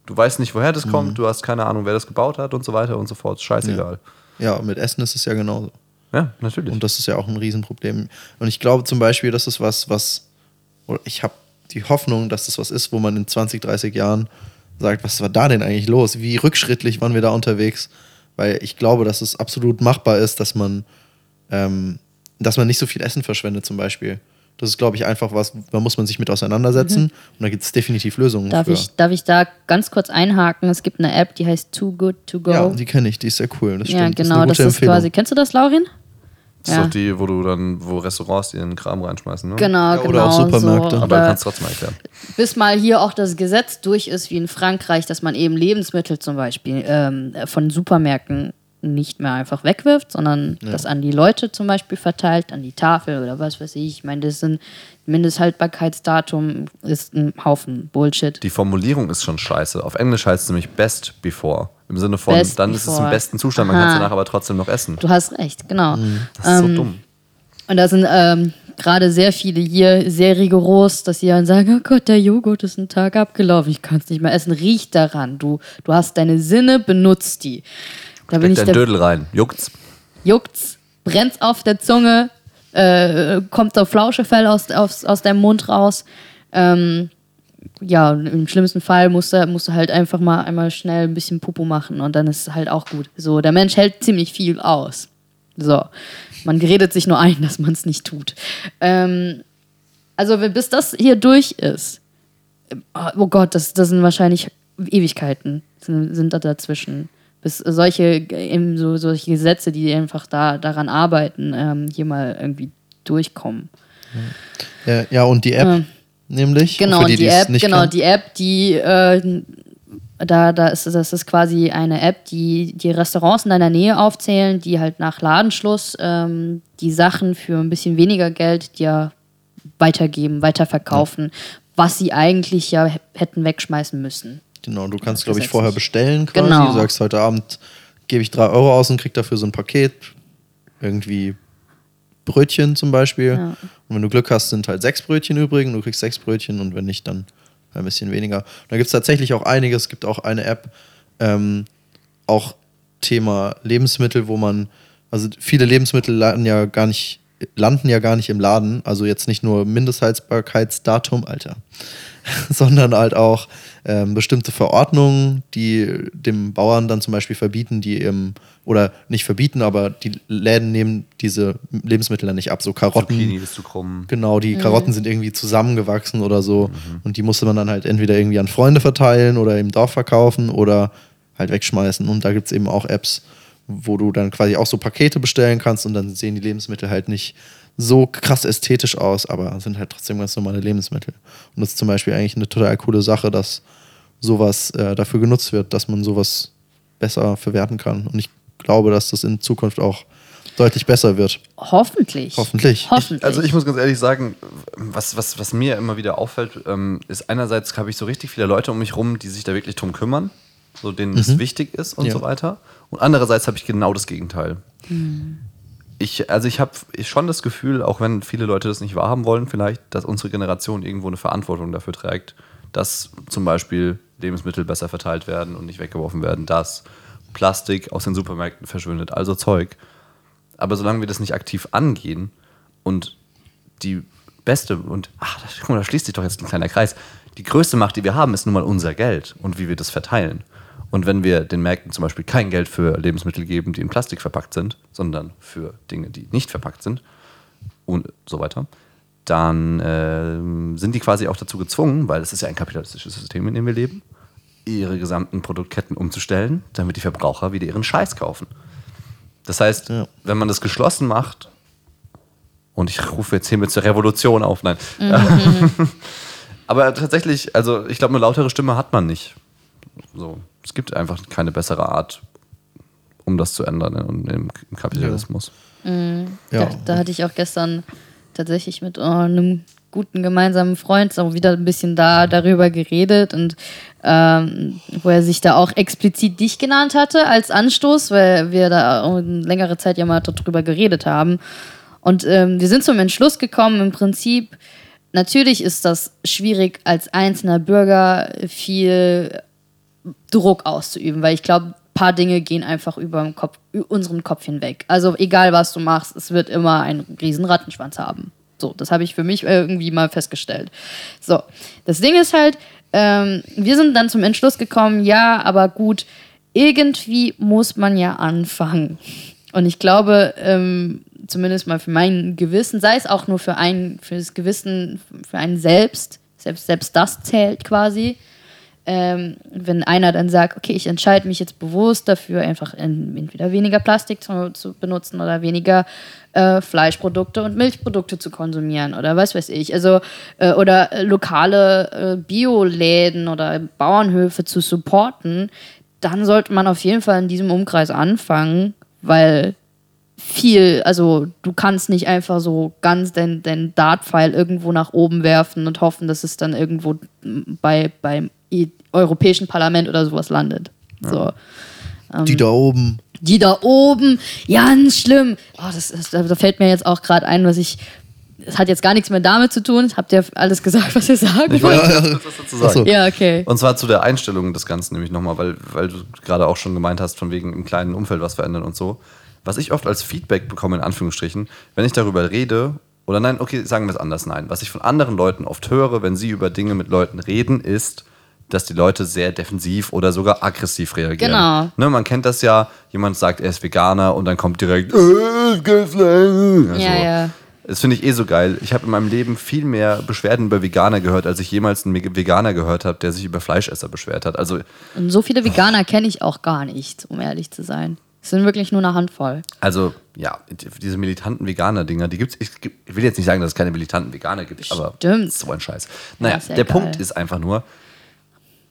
Du weißt nicht, woher das kommt, du hast keine Ahnung, wer das gebaut hat und so weiter und so fort. Scheißegal. ja, mit Essen ist es ja genauso. Ja, natürlich. Und das ist ja auch ein Riesenproblem. Und ich glaube zum Beispiel, das ist was, was, oder ich habe die Hoffnung, dass das was ist, wo man in 20, 30 Jahren sagt, was war da denn eigentlich los? Wie rückschrittlich waren wir da unterwegs? Weil ich glaube, dass es absolut machbar ist, dass man, ähm, dass man nicht so viel Essen verschwendet zum Beispiel. Das ist, glaube ich, einfach was, da muss man sich mit auseinandersetzen und da gibt es definitiv Lösungen Mhm. Darf für. ich, darf ich da ganz kurz einhaken? Es gibt eine App, die heißt Too Good To Go. ja, die kenne ich, die ist sehr cool. Das Ja, stimmt. genau, das das ist eine ist, gute Empfehlung. quasi. Kennst du das, Laurin? Das ist ja. doch die, wo du dann, wo Restaurants dir den Kram reinschmeißen, ne? Genau, Ja, oder genau. auch Supermärkte. So. Aber du Oder kannst trotzdem erklären. bis mal hier auch das Gesetz durch ist, wie in Frankreich, dass man eben Lebensmittel zum Beispiel ähm, von Supermärkten nicht mehr einfach wegwirft, sondern das an die Leute zum Beispiel verteilt, an die Tafel oder was weiß ich. Ich meine, das sind Mindesthaltbarkeitsdatum ist ein Haufen Bullshit. Die Formulierung ist schon scheiße. Auf Englisch heißt es nämlich best before. Im Sinne von, Best dann ist es im before. besten Zustand, man kann es danach aber trotzdem noch essen. Du hast recht, genau. Das ist so dumm. Und da sind ähm, gerade sehr viele hier sehr rigoros, dass sie dann sagen, oh Gott, der Joghurt ist ein Tag abgelaufen, ich kann es nicht mehr essen. Riecht daran. Du, du hast deine Sinne, benutzt die. Da bin Steckt ich dein der Dödel rein. Juckt's. juckt's, brennt's auf der Zunge, äh, kommt der Flauschefell aus, aus, aus deinem Mund raus. Ähm, ja, im schlimmsten Fall musst du, musst du halt einfach mal einmal schnell ein bisschen Pupu machen und dann ist es halt auch gut. So, der Mensch hält ziemlich viel aus. So, man redet sich nur ein, (laughs) dass man es nicht tut. Ähm, also, wenn- bis das hier durch ist, oh Gott, das, das sind wahrscheinlich Ewigkeiten sind, sind da dazwischen. Bis solche, eben so, solche Gesetze, die einfach da daran arbeiten, ähm, hier mal irgendwie durchkommen. Ja, ja, und die App, Ja. Nämlich. Genau, die, die, App, genau, kennen. die App, die äh, da, da ist das ist quasi eine App, die die Restaurants in deiner Nähe aufzählen, die halt nach Ladenschluss ähm, die Sachen für ein bisschen weniger Geld dir weitergeben, weiterverkaufen, was sie eigentlich ja hätten wegschmeißen müssen. Genau, du kannst, glaube ich, vorher bestellen quasi. Genau. Du sagst, heute Abend gebe ich drei Euro aus und krieg dafür so ein Paket. Irgendwie Brötchen zum Beispiel. Ja. Und wenn du Glück hast, sind halt sechs Brötchen übrig und du kriegst sechs Brötchen und wenn nicht, dann ein bisschen weniger. Da gibt es tatsächlich auch einiges. Es gibt auch eine App, ähm, auch Thema Lebensmittel, wo man Also viele Lebensmittel landen ja gar nicht, landen ja gar nicht im Laden. Also jetzt nicht nur Mindesthaltbarkeitsdatum, Alter, (laughs) sondern halt auch ähm, bestimmte Verordnungen, die dem Bauern dann zum Beispiel verbieten, die im, oder nicht verbieten, aber die Läden nehmen diese Lebensmittel dann nicht ab. So Karotten. Zucchini ist zu krumm. Genau, die Karotten sind irgendwie zusammengewachsen oder so. Und die musste man dann halt entweder irgendwie an Freunde verteilen oder im Dorf verkaufen oder halt wegschmeißen. Und da gibt es eben auch Apps, wo du dann quasi auch so Pakete bestellen kannst und dann sehen die Lebensmittel halt nicht so krass ästhetisch aus, aber sind halt trotzdem ganz normale Lebensmittel. Und das ist zum Beispiel eigentlich eine total coole Sache, dass sowas äh, dafür genutzt wird, dass man sowas besser verwerten kann. Und ich glaube, dass das in Zukunft auch deutlich besser wird. Hoffentlich. Hoffentlich. Hoffentlich. Also ich muss ganz ehrlich sagen, was, was, was mir immer wieder auffällt, ähm, ist einerseits habe ich so richtig viele Leute um mich rum, die sich da wirklich drum kümmern, so denen es wichtig ist und Ja. so weiter. Und andererseits habe ich genau das Gegenteil. Ich, also ich habe schon das Gefühl, auch wenn viele Leute das nicht wahrhaben wollen, vielleicht, dass unsere Generation irgendwo eine Verantwortung dafür trägt, dass zum Beispiel Lebensmittel besser verteilt werden und nicht weggeworfen werden, dass Plastik aus den Supermärkten verschwindet, also Zeug. Aber solange wir das nicht aktiv angehen und die beste und ach, guck mal, da schließt sich doch jetzt ein kleiner Kreis. Die größte Macht, die wir haben, ist nun mal unser Geld und wie wir das verteilen. Und wenn wir den Märkten zum Beispiel kein Geld für Lebensmittel geben, die in Plastik verpackt sind, sondern für Dinge, die nicht verpackt sind und so weiter, dann ähm, sind die quasi auch dazu gezwungen, weil es ist ja ein kapitalistisches System, in dem wir leben, ihre gesamten Produktketten umzustellen, damit die Verbraucher wieder ihren Scheiß kaufen. Das heißt, Ja. wenn man das geschlossen macht, und ich rufe jetzt hiermit zur Revolution auf, nein. (laughs) Aber tatsächlich, also ich glaube, eine lautere Stimme hat man nicht. So, es gibt einfach keine bessere Art, um das zu ändern im, im Kapitalismus. Ja. Da, da hatte ich auch gestern tatsächlich mit oh, einem guten gemeinsamen Freund so wieder ein bisschen da darüber geredet und ähm, wo er sich da auch explizit dich genannt hatte als Anstoß, weil wir da längere Zeit ja mal darüber geredet haben. Und ähm, wir sind zum Entschluss gekommen, im Prinzip, natürlich ist das schwierig als einzelner Bürger viel Druck auszuüben, weil ich glaube, ein paar Dinge gehen einfach über Kopf, unseren Kopf hinweg. Also egal, was du machst, es wird immer einen riesen Rattenschwanz haben. So, das habe ich für mich irgendwie mal festgestellt. So, das Ding ist halt, ähm, wir sind dann zum Entschluss gekommen, ja, aber gut, irgendwie muss man ja anfangen. Und ich glaube, ähm, zumindest mal für mein Gewissen, sei es auch nur für ein, für das Gewissen, für einen selbst, selbst, selbst das zählt quasi, ähm, wenn einer dann sagt, okay, ich entscheide mich jetzt bewusst dafür, einfach en- entweder weniger Plastik zu, zu benutzen oder weniger äh, Fleischprodukte und Milchprodukte zu konsumieren oder was weiß ich. Also, äh, oder äh, lokale äh, Bioläden oder Bauernhöfe zu supporten, dann sollte man auf jeden Fall in diesem Umkreis anfangen, weil viel, also du kannst nicht einfach so ganz den, den Dartpfeil irgendwo nach oben werfen und hoffen, dass es dann irgendwo bei, beim I- Europäischen Parlament oder sowas landet. So. Die da oben. Die da oben, ganz schlimm. Oh, das, ist- da fällt mir jetzt auch gerade ein, was ich. Das hat jetzt gar nichts mehr damit zu tun. Habt ihr alles gesagt, was ihr sagen Ich wollt? was sagen. Ach so. Ja, okay. Und zwar zu der Einstellung des Ganzen nämlich nochmal, weil, weil du gerade auch schon gemeint hast, von wegen im kleinen Umfeld was verändern und so. Was ich oft als Feedback bekomme, in Anführungsstrichen, wenn ich darüber rede, oder nein, okay, sagen wir es anders, nein. Was ich von anderen Leuten oft höre, wenn sie über Dinge mit Leuten reden, ist, dass die Leute sehr defensiv oder sogar aggressiv reagieren. Genau. Ne, man kennt das ja, jemand sagt, er ist Veganer und dann kommt direkt, äh. Also, Ja, ja. Das finde ich eh so geil. Ich habe in meinem Leben viel mehr Beschwerden über Veganer gehört, als ich jemals einen Veganer gehört habe, der sich über Fleischesser beschwert hat. Also, Und so viele Veganer kenne ich auch gar nicht, um ehrlich zu sein. Es sind wirklich nur eine Handvoll. also ja, diese militanten Veganer-Dinger, die gibt's. Ich, ich will jetzt nicht sagen, dass es keine militanten Veganer gibt, aber Stimmt. so ein Scheiß. Naja, ja der egal. Punkt ist einfach nur,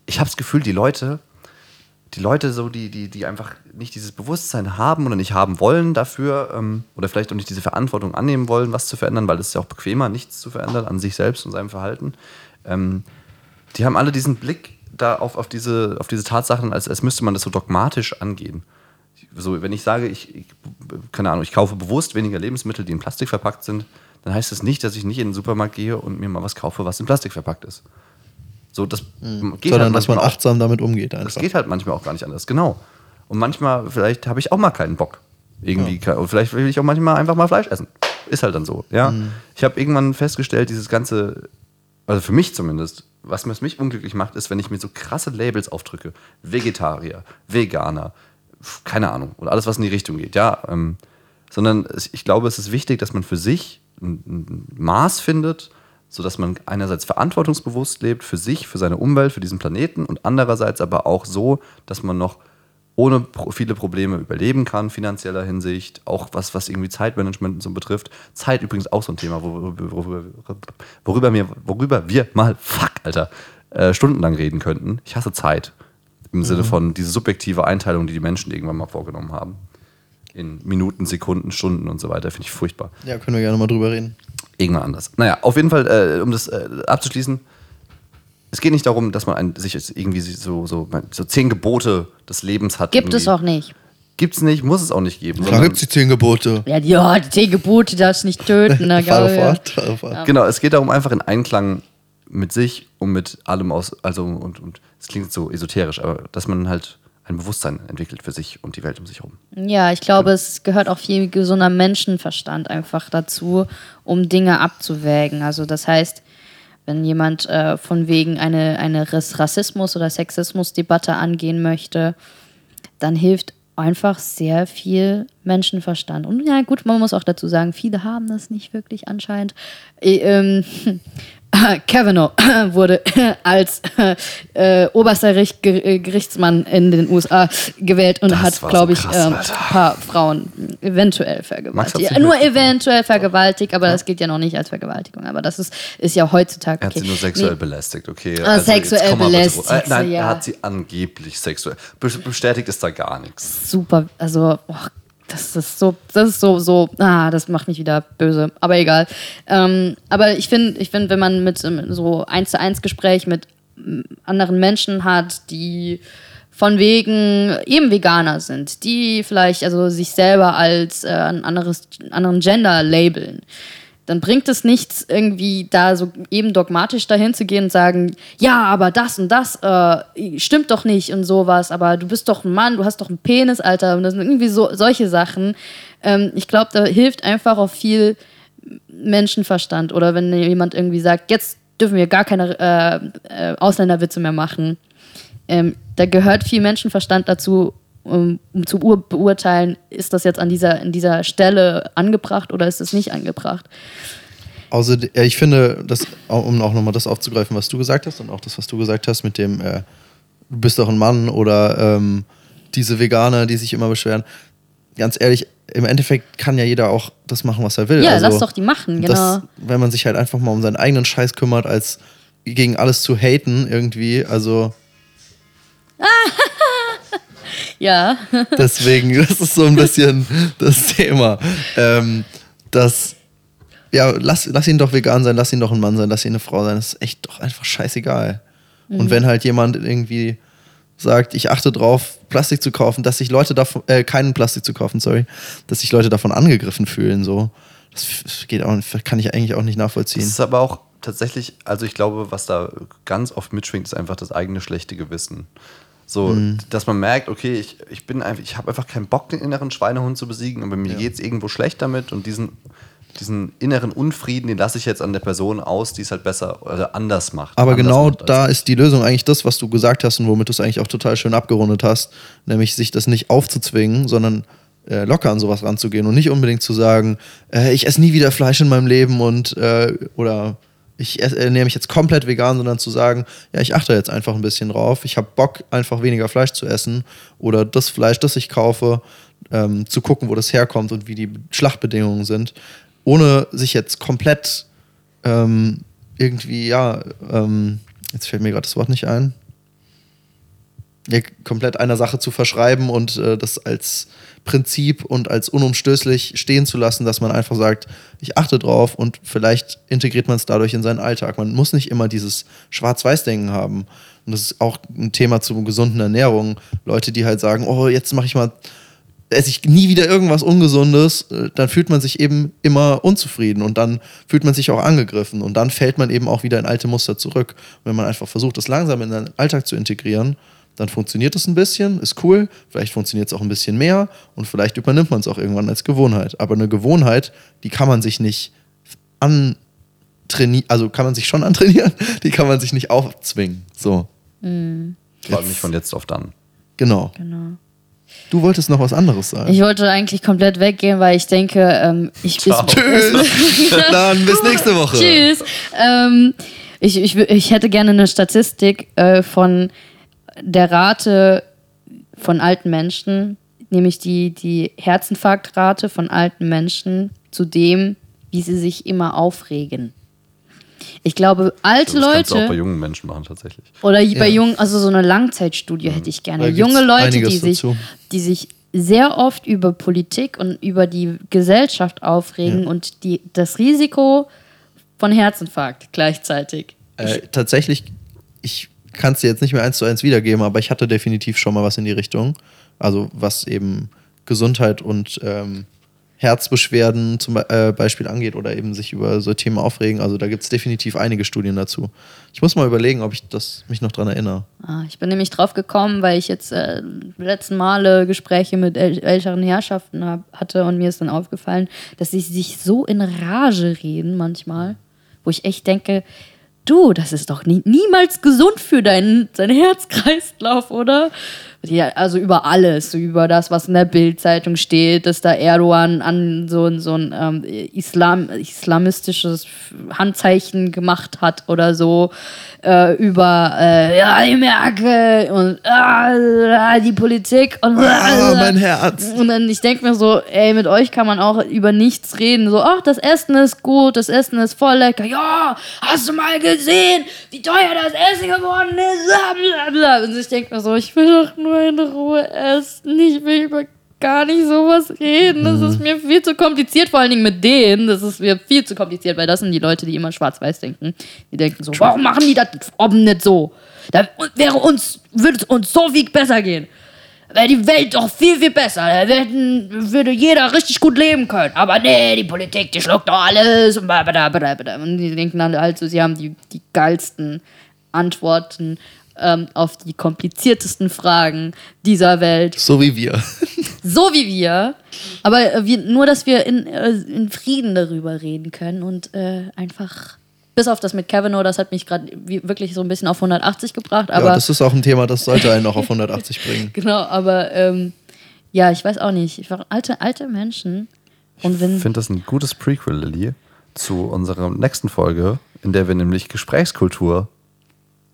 ich habe das Gefühl, die Leute, die Leute so, die, die, die einfach nicht dieses Bewusstsein haben oder nicht haben wollen dafür ähm, oder vielleicht auch nicht diese Verantwortung annehmen wollen, was zu verändern, weil es ist ja auch bequemer, nichts zu verändern an sich selbst und seinem Verhalten. Ähm, die haben alle diesen Blick da auf, auf, diese, auf diese Tatsachen, als, als müsste man das so dogmatisch angehen. So, wenn ich sage, ich, ich, keine Ahnung, ich kaufe bewusst weniger Lebensmittel, die in Plastik verpackt sind, dann heißt das nicht, dass ich nicht in den Supermarkt gehe und mir mal was kaufe, was in Plastik verpackt ist. So, das geht Sondern halt dass man achtsam damit umgeht das einfach. geht halt manchmal auch gar nicht anders, genau. Und manchmal, vielleicht habe ich auch mal keinen Bock. Irgendwie, kann, und vielleicht will ich auch manchmal einfach mal Fleisch essen. Ist halt dann so, ja. Ich habe irgendwann festgestellt, dieses ganze, also für mich zumindest, was mich unglücklich macht, ist, wenn ich mir so krasse Labels aufdrücke. Vegetarier, Veganer, keine Ahnung, oder alles, was in die Richtung geht, ja. Ähm, sondern ich glaube, es ist wichtig, dass man für sich ein Maß findet, sodass man einerseits verantwortungsbewusst lebt für sich, für seine Umwelt, für diesen Planeten und andererseits aber auch so, dass man noch ohne viele Probleme überleben kann, finanzieller Hinsicht, auch was, was irgendwie Zeitmanagement und so betrifft. Zeit übrigens auch so ein Thema, worüber, worüber, worüber, mir, worüber wir mal, fuck, Alter, äh, stundenlang reden könnten. Ich hasse Zeit. Im Sinne von diese subjektive Einteilung, die die Menschen irgendwann mal vorgenommen haben. In Minuten, Sekunden, Stunden und so weiter, finde ich furchtbar. Ja, können wir gerne mal drüber reden. Irgendwann anders. Naja, auf jeden Fall, äh, um das äh, abzuschließen, es geht nicht darum, dass man ein, sich jetzt irgendwie so, so, so zehn Gebote des Lebens hat. Gibt es irgendwie. auch nicht. Gibt's nicht, muss es auch nicht geben. Da gibt es die zehn Gebote. Ja, die, ja, die zehn Gebote darfst du nicht töten. Na, Fahr (laughs) geil. fort, fahr fort. Genau, es geht darum, einfach in Einklang mit sich und mit allem aus, also und, und es klingt so esoterisch, aber dass man halt ein Bewusstsein entwickelt für sich und die Welt um sich herum. Ja, ich glaube, es gehört auch viel gesunder Menschenverstand einfach dazu, um Dinge abzuwägen. Also das heißt, wenn jemand äh, von wegen eine, eine Rass- Rassismus- oder Sexismusdebatte angehen möchte, dann hilft einfach sehr viel Menschenverstand. Und ja, gut, man muss auch dazu sagen, viele haben das nicht wirklich anscheinend. Äh, ähm, (laughs) (laughs) Kavanaugh (laughs) wurde (laughs) als äh, oberster Richt Ger- Gerichtsmann in den USA gewählt und Das hat, glaube so ich, krass, ähm, ein paar Frauen eventuell vergewaltigt. Ja, nur eventuell vergewaltigt, aber das gilt ja noch nicht als Vergewaltigung. Aber das ist, ist ja heutzutage. Er hat okay. sie nur sexuell Nee. belästigt, okay? Ah, jetzt sexuell belästigt, Äh, nein, ja. er hat sie angeblich sexuell. Be- Bestätigt ist da gar nichts. super, also oh, das ist so, das ist so, so, ah, das macht mich wieder böse, aber egal. Ähm, aber ich finde, ich finde, wenn man mit ähm, so eins zu eins Gespräch mit ähm, anderen Menschen hat, die von wegen eben Veganer sind, die vielleicht also sich selber als äh, ein anderes, anderen Gender labeln, dann bringt es nichts, irgendwie da so eben dogmatisch dahin zu gehen und sagen, ja, aber das und das äh, stimmt doch nicht und sowas, aber du bist doch ein Mann, du hast doch einen Penis, Alter, und das sind irgendwie so solche Sachen. Ähm, ich glaube, da hilft einfach auch viel Menschenverstand oder wenn jemand irgendwie sagt, jetzt dürfen wir gar keine äh, äh, Ausländerwitze mehr machen. Ähm, da gehört viel Menschenverstand dazu, um, um zu ur- beurteilen, ist das jetzt an dieser, an dieser Stelle angebracht oder ist es nicht angebracht. Äh, ich finde, das, um auch nochmal das aufzugreifen, was du gesagt hast und auch das, was du gesagt hast mit dem, äh, du bist doch ein Mann oder ähm, diese Veganer, die sich immer beschweren. Ganz ehrlich, im Endeffekt kann ja jeder auch das machen, was er will. Ja, also, lass doch die machen, genau. Das, wenn man sich halt einfach mal um seinen eigenen Scheiß kümmert, als gegen alles zu haten irgendwie, also (laughs) ja. (laughs) Deswegen, das ist so ein bisschen das Thema. Ähm, das, ja, lass, lass ihn doch vegan sein, lass ihn doch ein Mann sein, lass ihn eine Frau sein. Das ist echt doch einfach scheißegal. Und wenn halt jemand irgendwie sagt, ich achte drauf, Plastik zu kaufen, dass sich Leute davon, äh, keinen Plastik zu kaufen, sorry, dass sich Leute davon angegriffen fühlen, so. Das geht auch, kann ich eigentlich auch nicht nachvollziehen. Das ist aber auch tatsächlich, also ich glaube, was da ganz oft mitschwingt, ist einfach das eigene schlechte Gewissen. So, Mhm. dass man merkt, okay, ich, ich bin einfach, ich habe einfach keinen Bock, den inneren Schweinehund zu besiegen, aber mir Ja. geht es irgendwo schlecht damit und diesen, diesen inneren Unfrieden, den lasse ich jetzt an der Person aus, die es halt besser oder anders macht. Aber anders genau macht da ist die Lösung eigentlich das, was du gesagt hast und womit du es eigentlich auch total schön abgerundet hast, nämlich sich das nicht aufzuzwingen, sondern äh, locker an sowas ranzugehen und nicht unbedingt zu sagen, äh, ich esse nie wieder Fleisch in meinem Leben und äh, oder ich ernähre mich jetzt komplett vegan, sondern zu sagen, ja, ich achte jetzt einfach ein bisschen drauf, ich habe Bock, einfach weniger Fleisch zu essen oder das Fleisch, das ich kaufe, ähm, zu gucken, wo das herkommt und wie die Schlachtbedingungen sind, ohne sich jetzt komplett ähm, irgendwie, ja, ähm, jetzt fällt mir gerade das Wort nicht ein, ja, komplett einer Sache zu verschreiben und äh, das als Prinzip und als unumstößlich stehen zu lassen, dass man einfach sagt, ich achte drauf und vielleicht integriert man es dadurch in seinen Alltag. Man muss nicht immer dieses Schwarz-Weiß-Denken haben. Und das ist auch ein Thema zur gesunden Ernährung. Leute, die halt sagen, oh, jetzt mache ich mal esse ich nie wieder irgendwas Ungesundes, äh, dann fühlt man sich eben immer unzufrieden und dann fühlt man sich auch angegriffen und dann fällt man eben auch wieder in alte Muster zurück. Und wenn man einfach versucht, das langsam in den Alltag zu integrieren, dann funktioniert es ein bisschen, ist cool, vielleicht funktioniert es auch ein bisschen mehr und vielleicht übernimmt man es auch irgendwann als Gewohnheit. Aber eine Gewohnheit, die kann man sich nicht antrainieren, also kann man sich schon (laughs) antrainieren, die kann man sich nicht aufzwingen. So. Vor allem nicht von jetzt auf dann. Genau. Genau. Du wolltest noch was anderes sagen. Ich wollte eigentlich komplett weggehen, weil ich denke, ähm, ich Ciao. Tschüss. (laughs) Dann bis nächste Woche. Tschüss. Ähm, ich, ich, ich hätte gerne eine Statistik äh, von der Rate von alten Menschen, nämlich die, die Herzinfarktrate von alten Menschen zu dem, wie sie sich immer aufregen. Ich glaube, alte Das kannst du auch bei Leute jungen Menschen machen, tatsächlich. oder bei Ja. jungen, also so eine Langzeitstudie hätte ich gerne. Junge Leute, die sich, dazu. die sich sehr oft über Politik und über die Gesellschaft aufregen und die, das Risiko von Herzinfarkt gleichzeitig. Äh, tatsächlich, ich kann es dir jetzt nicht mehr eins zu eins wiedergeben, aber ich hatte definitiv schon mal was in die Richtung. Also was eben Gesundheit und ähm, Herzbeschwerden zum äh, Beispiel angeht oder eben sich über so Themen aufregen. Also da gibt es definitiv einige Studien dazu. Ich muss mal überlegen, ob ich das mich noch dran erinnere. Ah, ich bin nämlich drauf gekommen, weil ich jetzt äh, letzten Male Gespräche mit äl älteren Herrschaften hab, hatte und mir ist dann aufgefallen, dass sie sich so in Rage reden manchmal, wo ich echt denke, du, das ist doch nie, niemals gesund für deinen, deinen Herzkreislauf, oder? Ja, also über alles, über das, was in der Bildzeitung steht, dass da Erdogan an so, ein- so ein ähm, Islam, islamistisches Handzeichen gemacht hat oder so, äh, über äh, ja, die Merkel und äh, die Politik und Ah, mein Herz. und dann, ich denke mir so, ey, mit euch kann man auch über nichts reden. So, ach, das Essen ist gut, das Essen ist voll lecker. Ja, hast du mal gesehen, wie teuer das Essen geworden ist? Und ich denke mir so, ich will doch nur in Ruhe essen. Ich will über gar nicht sowas reden. Das ist mir viel zu kompliziert, vor allen Dingen mit denen. Das ist mir viel zu kompliziert, weil das sind die Leute, die immer schwarz-weiß denken. Die denken so, warum machen die das oben nicht so? Da wäre uns, würde es uns so viel besser gehen wäre die Welt doch viel, viel besser. Da würde jeder richtig gut leben können. Aber nee, die Politik, die schluckt doch alles. Und, und die denken dann halt so, sie haben die, die geilsten Antworten ähm, auf die kompliziertesten Fragen dieser Welt. So wie wir. (laughs) So wie wir. Aber äh, wir, nur, dass wir in, äh, in Frieden darüber reden können und äh, einfach. Bis auf das mit Kavanaugh, das hat mich gerade wirklich so ein bisschen auf 180 gebracht. Aber ja, das ist auch ein Thema, das sollte einen auch auf (laughs) 180 bringen. Genau, aber ähm, ja, ich weiß auch nicht. Ich war alte, alte Menschen. Und wenn. Ich finde das ein gutes Prequel, Lilly, zu unserer nächsten Folge, in der wir nämlich Gesprächskultur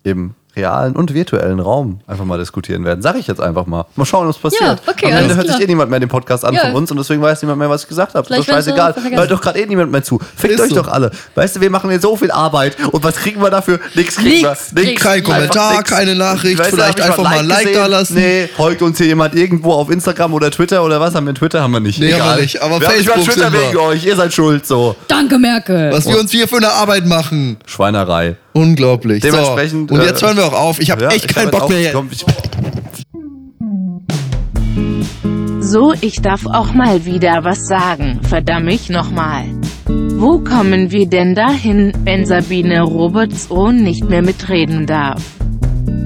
im realen und virtuellen Raum einfach mal diskutieren werden. Sag ich jetzt einfach mal. Mal schauen, was passiert. Ja, okay, Am Ende hört klar. sich eh niemand mehr den Podcast an Ja. von uns und deswegen weiß niemand mehr, was ich gesagt habe. So scheißegal. Hört doch gerade eh niemand mehr zu. Fickt euch so. doch alle. Weißt du, wir machen jetzt so viel Arbeit und was kriegen wir dafür? Nix kriegen Nix wir. kriegen Kein Einfach Kommentar, nix. keine Nachricht, Weißt vielleicht einfach mal ein Like gesehen? da lassen. Nee, folgt uns hier jemand irgendwo auf Instagram oder Twitter oder was? Haben wir Twitter? Haben wir nicht. Nee, haben wir Egal. nicht, aber wir haben Facebook Twitter sind wir. wegen euch. Ihr seid schuld, so. Danke, Merkel! Was wir uns hier für eine Arbeit machen. Schweinerei. Unglaublich. Dementsprechend, So. Und äh, jetzt hören wir auch auf. Ich habe Ja, echt ich keinen Bock mehr. komm, ich- So, ich darf auch mal wieder was sagen, verdammt mich nochmal. Wo kommen wir denn dahin, wenn Sabine Roberts-Ohn nicht mehr mitreden darf?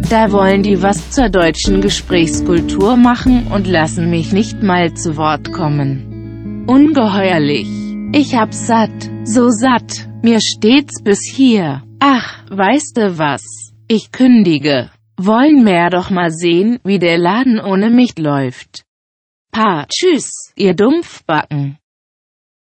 Da wollen die was zur deutschen Gesprächskultur machen und lassen mich nicht mal zu Wort kommen. Ungeheuerlich. Ich hab's satt, so satt, mir steht's bis hier. Ach, weißt du was? Ich kündige. Wollen wir doch mal sehen, wie der Laden ohne mich läuft. Pa, tschüss, ihr Dumpfbacken.